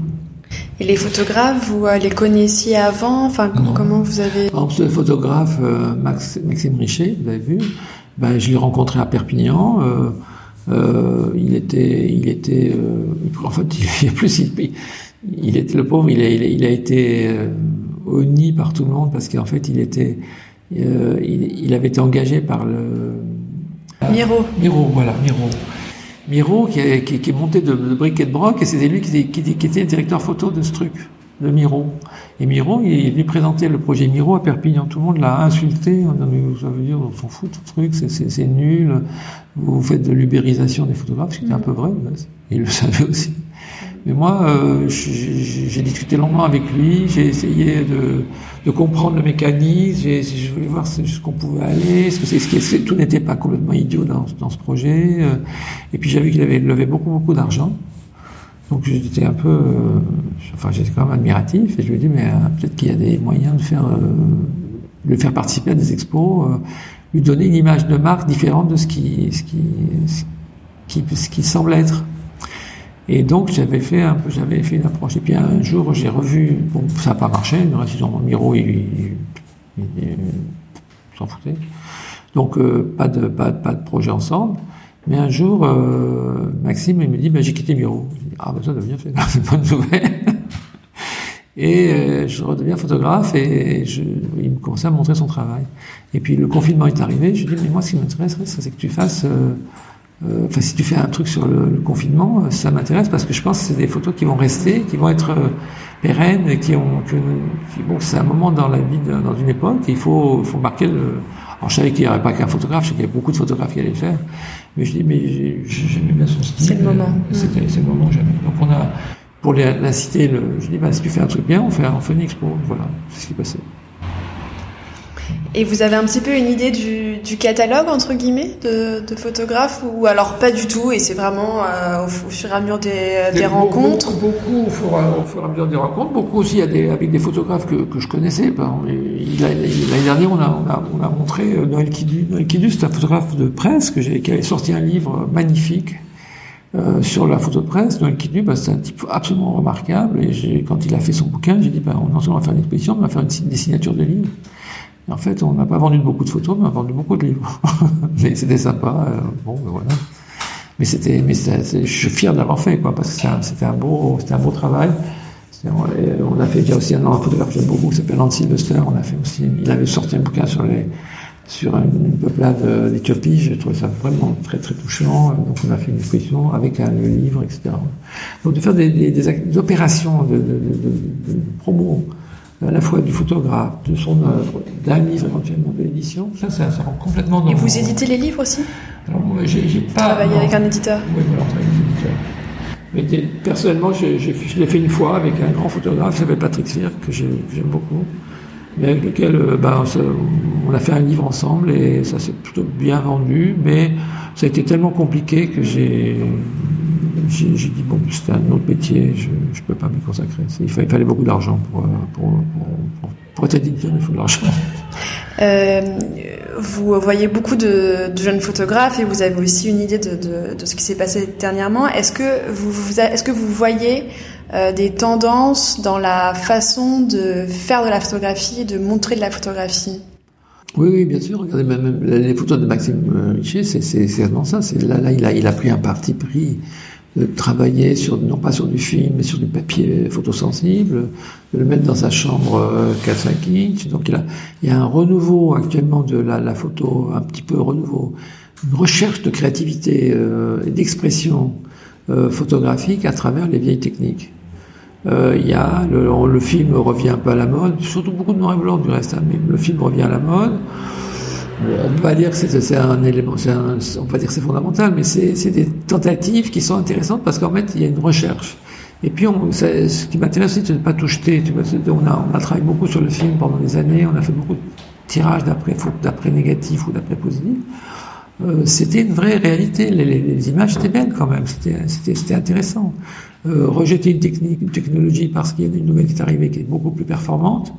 Et les photographes, vous euh, les connaissiez avant? Enfin, comment vous avez Par exemple, le photographe euh, Max, Maxime Richer, vous avez vu, ben, je l'ai rencontré à Perpignan. Euh, euh, il était, il était, euh, en fait, il, plus, il, il était le pauvre, il a, il a, été euh, honni par tout le monde parce qu'en fait, il était, euh, il, il, avait été engagé par le Miro. Miro, voilà, Miro. Miro qui, est, qui, qui est monté de, de briquet de broc et c'était lui qui, qui, qui était le directeur photo de ce truc de Miro. Et Miro, il, lui présentait le projet Miro à Perpignan. Tout le monde l'a insulté. On dit, ça veut dire, on s'en fout, ce truc, c'est nul. Vous faites de l'ubérisation des photographes, ce qui était un peu vrai. Il le savait aussi. Mais moi, euh, j'ai discuté longuement avec lui, j'ai essayé de, comprendre le mécanisme, je voulais voir ce, qu'on pouvait aller, ce que c'est, ce tout n'était pas complètement idiot dans, ce projet. Euh. Et puis j'ai vu qu'il avait levé beaucoup, beaucoup d'argent. Donc j'étais un peu, euh, enfin j'étais quand même admiratif et je ai dit mais euh, peut-être qu'il y a des moyens de faire, euh, le faire participer à des expos, euh, lui donner une image de marque différente de ce qui, ce qui, ce qui, ce qui semble être. Et donc j'avais fait un peu, j'avais fait une approche. Et puis un jour j'ai revu, bon ça n'a pas marché, dans le Miro il, il, il s'en foutait. Donc euh, pas de pas, pas de projet ensemble. Mais un jour, euh, Maxime, il me dit, bah, j'ai quitté Miro. Je dis, ah, ben ça, de bien fait, c'est une bonne nouvelle. et euh, je redeviens photographe et je, il me commençait à montrer son travail. Et puis le confinement est arrivé, je dis, mais moi, ce qui m'intéresserait, c'est que tu fasses euh, euh, enfin, si tu fais un truc sur le, confinement, ça m'intéresse parce que je pense que c'est des photos qui vont rester, qui vont être pérennes, et qui ont, que, bon, c'est un moment dans la vie, dans une époque, il faut, faut marquer le. Alors, je savais qu'il n'y aurait pas qu'un photographe, je savais qu'il y avait beaucoup de photographes qui allaient le faire, mais je dis, mais j'aimais bien son style. C'est le moment. C'était, c'est le moment, j'aime. Donc, on a, pour l'inciter, je dis, bah, si tu fais un truc bien, on fait, on fait une expo. Voilà, c'est ce qui est passé. Et vous avez un petit peu une idée du, du catalogue, entre guillemets, de, de, photographes Ou alors pas du tout, et c'est vraiment euh, au, fur et à mesure des, des rencontres Beaucoup, au, fur, et à mesure des rencontres. Beaucoup aussi avec des photographes que, que je connaissais. L'année dernière, on a, on a, on a montré euh, Noël Kidu. Noël Kidu, c'est un photographe de presse que qui avait sorti un livre magnifique euh, sur la photo de presse. Noël Kidu, bah, c'est un type absolument remarquable. Et quand il a fait son bouquin, j'ai dit, bah, non seulement on va faire une exposition, mais on va faire une, des signatures de livres en fait, on n'a pas vendu beaucoup de photos, mais on a vendu beaucoup de livres. mais c'était sympa. Euh, bon, ben voilà. Mais c'était, mais je suis fier de l'avoir fait, quoi, parce que c'était un, beau, c'était un beau travail. On a fait déjà aussi un photographe que j'aime beaucoup, qui s'appelle Sylvester. On a fait aussi, il avait sorti un bouquin sur les, sur une peuplade d'Éthiopie. J'ai trouvé ça vraiment très très touchant. Donc on a fait une exposition avec un, livre, etc. Donc de faire des, des, des opérations de, de, de, de promo à la fois du photographe, de son œuvre, d'un livre éventuellement de l'édition. Ça, ça, ça rend complètement dans Et vous éditez les livres aussi? Alors moi, j'ai, pas... Travaillé avec un éditeur Oui, voilà, avec un éditeur. Mais personnellement, je l'ai fait une fois avec un grand photographe qui s'appelle Patrick Sir, que, j'aime beaucoup, mais avec lequel euh, bah, on a fait un livre ensemble et ça s'est plutôt bien vendu, mais ça a été tellement compliqué que j'ai dit, bon, c'était un autre métier, je ne peux pas m'y consacrer. Il fallait, beaucoup d'argent pour, euh, pour, pour, pour, être éditeur, il faut de l'argent. Euh, vous voyez beaucoup de, jeunes photographes et vous avez aussi une idée de, de, ce qui s'est passé dernièrement. Est-ce que vous est-ce que vous voyez euh, des tendances dans la façon de faire de la photographie et de montrer de la photographie oui, oui, bien sûr. Regardez, même les photos de Maxime euh, Richer, c'est vraiment ça. Là, là, il a, il a pris un parti pris de travailler sur, non pas sur du film, mais sur du papier photosensible, de le mettre dans sa chambre 4-5 euh, inches. Donc il, a, il y a un renouveau actuellement de la, la, photo, un petit peu renouveau, une recherche de créativité et d'expression euh, photographique à travers les vieilles techniques. Euh, y a le, film revient un peu à la mode, surtout beaucoup de noir et blanc du reste, hein, mais le film revient à la mode. On peut pas dire que c'est un élément, on peut pas dire c'est fondamental, mais c'est des tentatives qui sont intéressantes parce qu'en fait, il y a une recherche. Et puis, on, ce qui m'intéresse, c'est de ne pas tout jeter. Tu vois, on, a, on a travaillé beaucoup sur le film pendant des années, on a fait beaucoup de tirages d'après négatif ou d'après positif. Euh, c'était une vraie réalité. Les, images étaient belles quand même. C'était intéressant. Euh, rejeter une technique, technologie parce qu'il y a une nouvelle qui est arrivée qui est beaucoup plus performante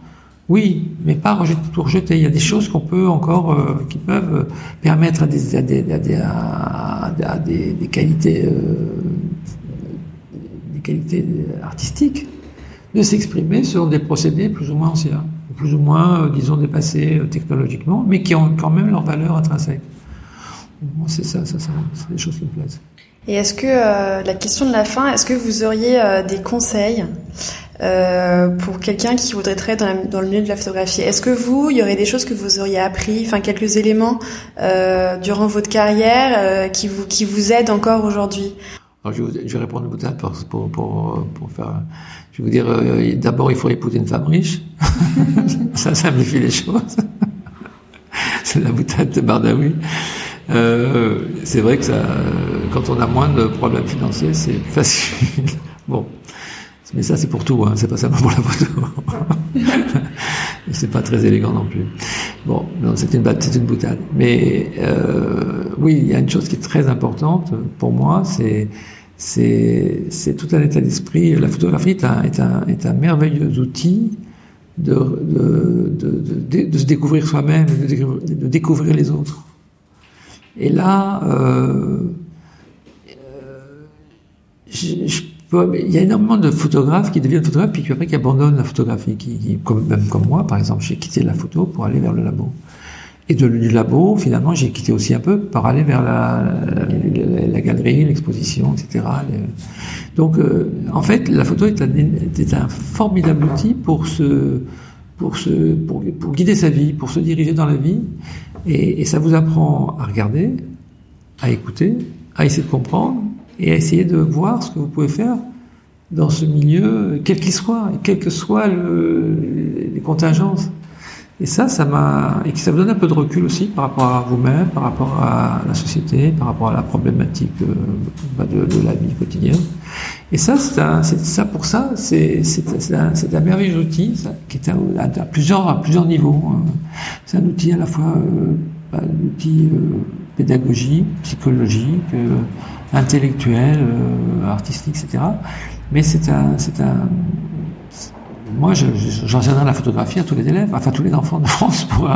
oui, mais pas tout rejeter. Il y a des choses qu'on peut encore, euh, qui peuvent permettre à des, qualités, des qualités artistiques de s'exprimer sur des procédés plus ou moins anciens, plus ou moins, disons, dépassés technologiquement, mais qui ont quand même leur valeur intrinsèque. C'est ça, ça, ça c'est des choses qui me plaisent. Et est-ce que la question de la fin, est-ce que vous auriez des conseils euh, pour quelqu'un qui voudrait être dans, dans, le milieu de la photographie? Est-ce que vous, il y aurait des choses que vous auriez appris, enfin quelques éléments euh, durant votre carrière euh, qui vous qui vous aident encore aujourd'hui? Je, je, vais répondre à pour, pour, pour, pour faire. Je vais vous dire, euh, d'abord, il faut épouser une femme riche. ça simplifie les choses. C'est la boutade de Bardaoui. Euh, c'est vrai que ça, quand on a moins de problèmes financiers, c'est facile. bon, mais ça, c'est pour tout, hein, c'est pas seulement pour la photo. c'est pas très élégant non plus. Bon, c'est une, une boutade. Mais euh, oui, il y a une chose qui est très importante pour moi, c'est c'est, tout un état d'esprit. La photographie est un, est un, est un merveilleux outil de, de, de, se découvrir soi-même, de découvrir les autres. Et là, euh, euh il y a énormément de photographes qui deviennent photographes puis après qui abandonnent la photographie, qui, comme, même comme moi par exemple, j'ai quitté la photo pour aller vers le labo. Et de, du labo, finalement, j'ai quitté aussi un peu pour aller vers la, galerie, l'exposition, etc. Donc, euh, en fait, la photo est un, formidable outil pour se, pour se, pour, guider sa vie, pour se diriger dans la vie, et, ça vous apprend à regarder, à écouter, à essayer de comprendre et à essayer de voir ce que vous pouvez faire dans ce milieu, quel qu'il soit, et quelles que soient le, les contingences. Et ça, ça m'a, et ça vous donne un peu de recul aussi par rapport à vous-même, par rapport à la société, par rapport à la problématique euh, bah, de, la vie quotidienne. Et ça, c'est ça pour ça, c'est, un, un merveilleux outil ça, qui est à, à, plusieurs, à plusieurs niveaux. Hein. C'est un outil à la fois, euh, bah, un outil euh, pédagogique, psychologique, euh, intellectuel, euh, artistique, etc. Mais c'est un, c'est un, moi, j'enseignerai la photographie à tous les élèves, enfin tous les enfants de France, euh,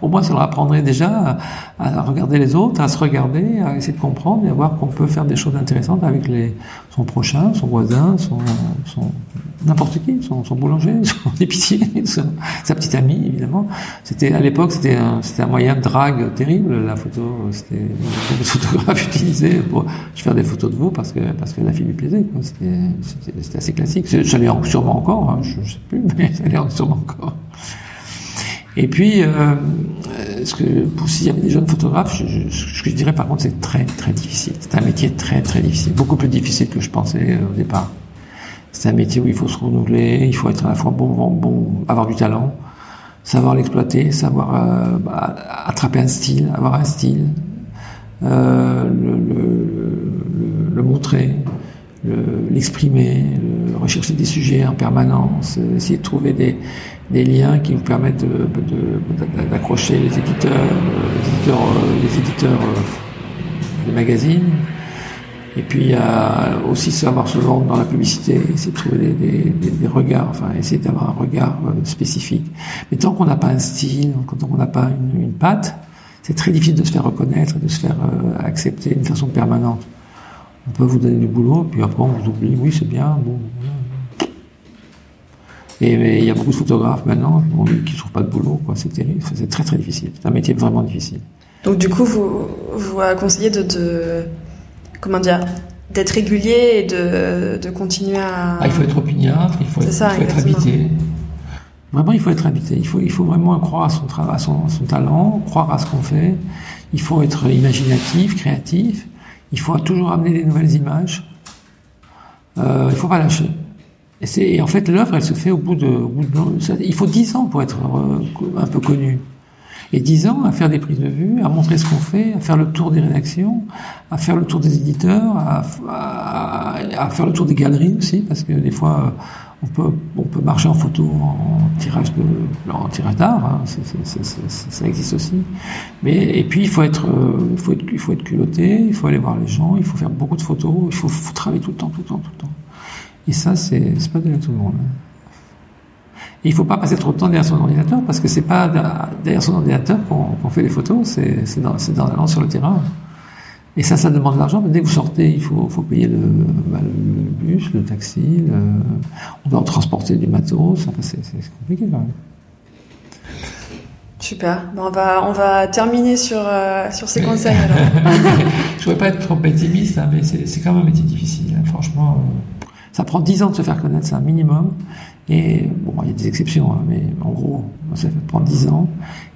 au moins ça leur apprendrait déjà à, regarder les autres, à se regarder, à essayer de comprendre et à voir qu'on peut faire des choses intéressantes avec son prochain, son voisin, son, n'importe qui, son, boulanger, son épicier, sa petite amie évidemment. C'était à l'époque c'était un, moyen de drague terrible la photo. C'était les photographes utilisaient pour faire des photos de vous parce que parce que la fille lui plaisait. C'était, assez classique. Ça l'est sûrement encore. Hein, je, je, plus, mais ça l'est sûrement encore. Et puis, pour s'il y avait des jeunes photographes, ce que je dirais par contre, c'est très très difficile. C'est un métier très très difficile, beaucoup plus difficile que je pensais euh, au départ. C'est un métier où il faut se renouveler, il faut être à la fois bon, bon, bon avoir du talent, savoir l'exploiter, savoir euh, attraper un style, avoir un style, euh, le, montrer, l'exprimer, rechercher des sujets en permanence, essayer de trouver des, liens qui nous permettent d'accrocher les éditeurs, les éditeurs, les éditeurs des magazines. Et puis aussi savoir se vendre dans la publicité, essayer de trouver des, regards, enfin essayer d'avoir un regard euh, spécifique. Mais tant qu'on n'a pas un style, tant qu'on n'a pas une, une patte, c'est très difficile de se faire reconnaître, de se faire euh, accepter d'une façon permanente. On peut vous donner du boulot, puis après on vous oublie, oui c'est bien, bon, et il y a beaucoup de photographes maintenant qui ne trouvent pas de boulot. Quoi. C'est terrible. C'est très très difficile. C'est un métier vraiment difficile. Donc du coup, vous vous conseillez de, de comment dire d'être régulier et de, de continuer à. Ah, il faut être opiniâtre. Il faut, être, ça, il faut être habité. Vraiment, il faut être habité. Il faut, il faut vraiment croire à son travail, à son, son talent, croire à ce qu'on fait. Il faut être imaginatif, créatif. Il faut toujours amener des nouvelles images. Euh, il faut pas lâcher. Et, en fait, l'œuvre, elle se fait au bout de, il faut dix ans pour être euh, un peu connu. Et dix ans à faire des prises de vue, à montrer ce qu'on fait, à faire le tour des rédactions, à faire le tour des éditeurs, à, faire le tour des galeries aussi, parce que des fois, on peut, on peut marcher en photo tirage de, en tirage d'art, hein, ça existe aussi. Mais et puis il faut être, euh, faut être, culotté, il faut aller voir les gens, il faut faire beaucoup de photos, il faut, travailler tout le temps, tout le temps, tout le temps. Et ça, c'est pas donné à tout le monde. Et il faut pas passer trop de temps derrière son ordinateur parce que c'est pas derrière son ordinateur qu'on qu fait les photos, c'est dans, dans allant sur le terrain. Et ça, ça demande de l'argent. Dès que vous sortez, il faut, faut payer le, bah, le, bus, le taxi, le, on doit transporter du matos. Enfin, c'est compliqué quand même. Super. Bon, on va on va terminer sur euh, sur ces conseils. Je voudrais pas être trop pessimiste, hein, mais c'est quand même un métier difficile. Hein, franchement. Euh ça prend 10 ans de se faire connaître, c'est un minimum. Et bon, il y a des exceptions, hein, mais en gros, ça prend 10 ans.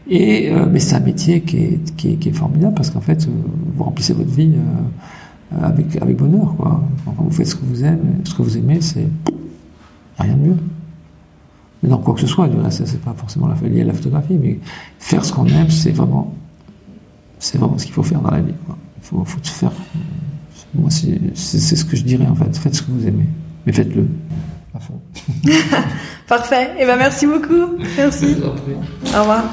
Et euh, mais c'est un métier qui est, qui est, qui est formidable parce qu'en fait, euh, vous remplissez votre vie euh, avec avec bonheur, quoi. quand vous faites ce que vous aimez, ce que vous aimez, c'est rien de mieux. Mais dans quoi que ce soit, c'est pas forcément lié à la photographie, mais faire ce qu'on aime, c'est vraiment, c'est vraiment ce qu'il faut faire dans la vie. Quoi. Il faut, faut faire. Moi, c'est ce que je dirais en fait. Faites ce que vous aimez mais faites-le à fond. Parfait. Et eh ben merci beaucoup. Merci. Au revoir.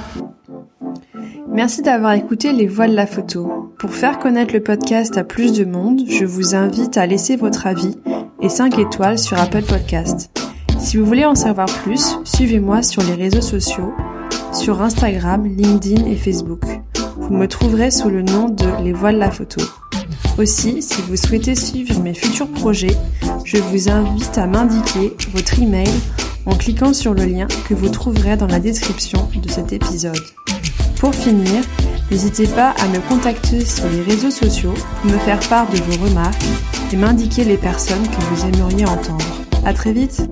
Merci d'avoir écouté Les Voix de la photo. Pour faire connaître le podcast à plus de monde, je vous invite à laisser votre avis et 5 étoiles sur Apple Podcast. Si vous voulez en savoir plus, suivez-moi sur les réseaux sociaux, sur Instagram, LinkedIn et Facebook. Vous me trouverez sous le nom de Les Voix de la photo. Aussi, si vous souhaitez suivre mes futurs projets, je vous invite à m'indiquer votre email en cliquant sur le lien que vous trouverez dans la description de cet épisode. Pour finir, n'hésitez pas à me contacter sur les réseaux sociaux me faire part de vos remarques et m'indiquer les personnes que vous aimeriez entendre. À très vite!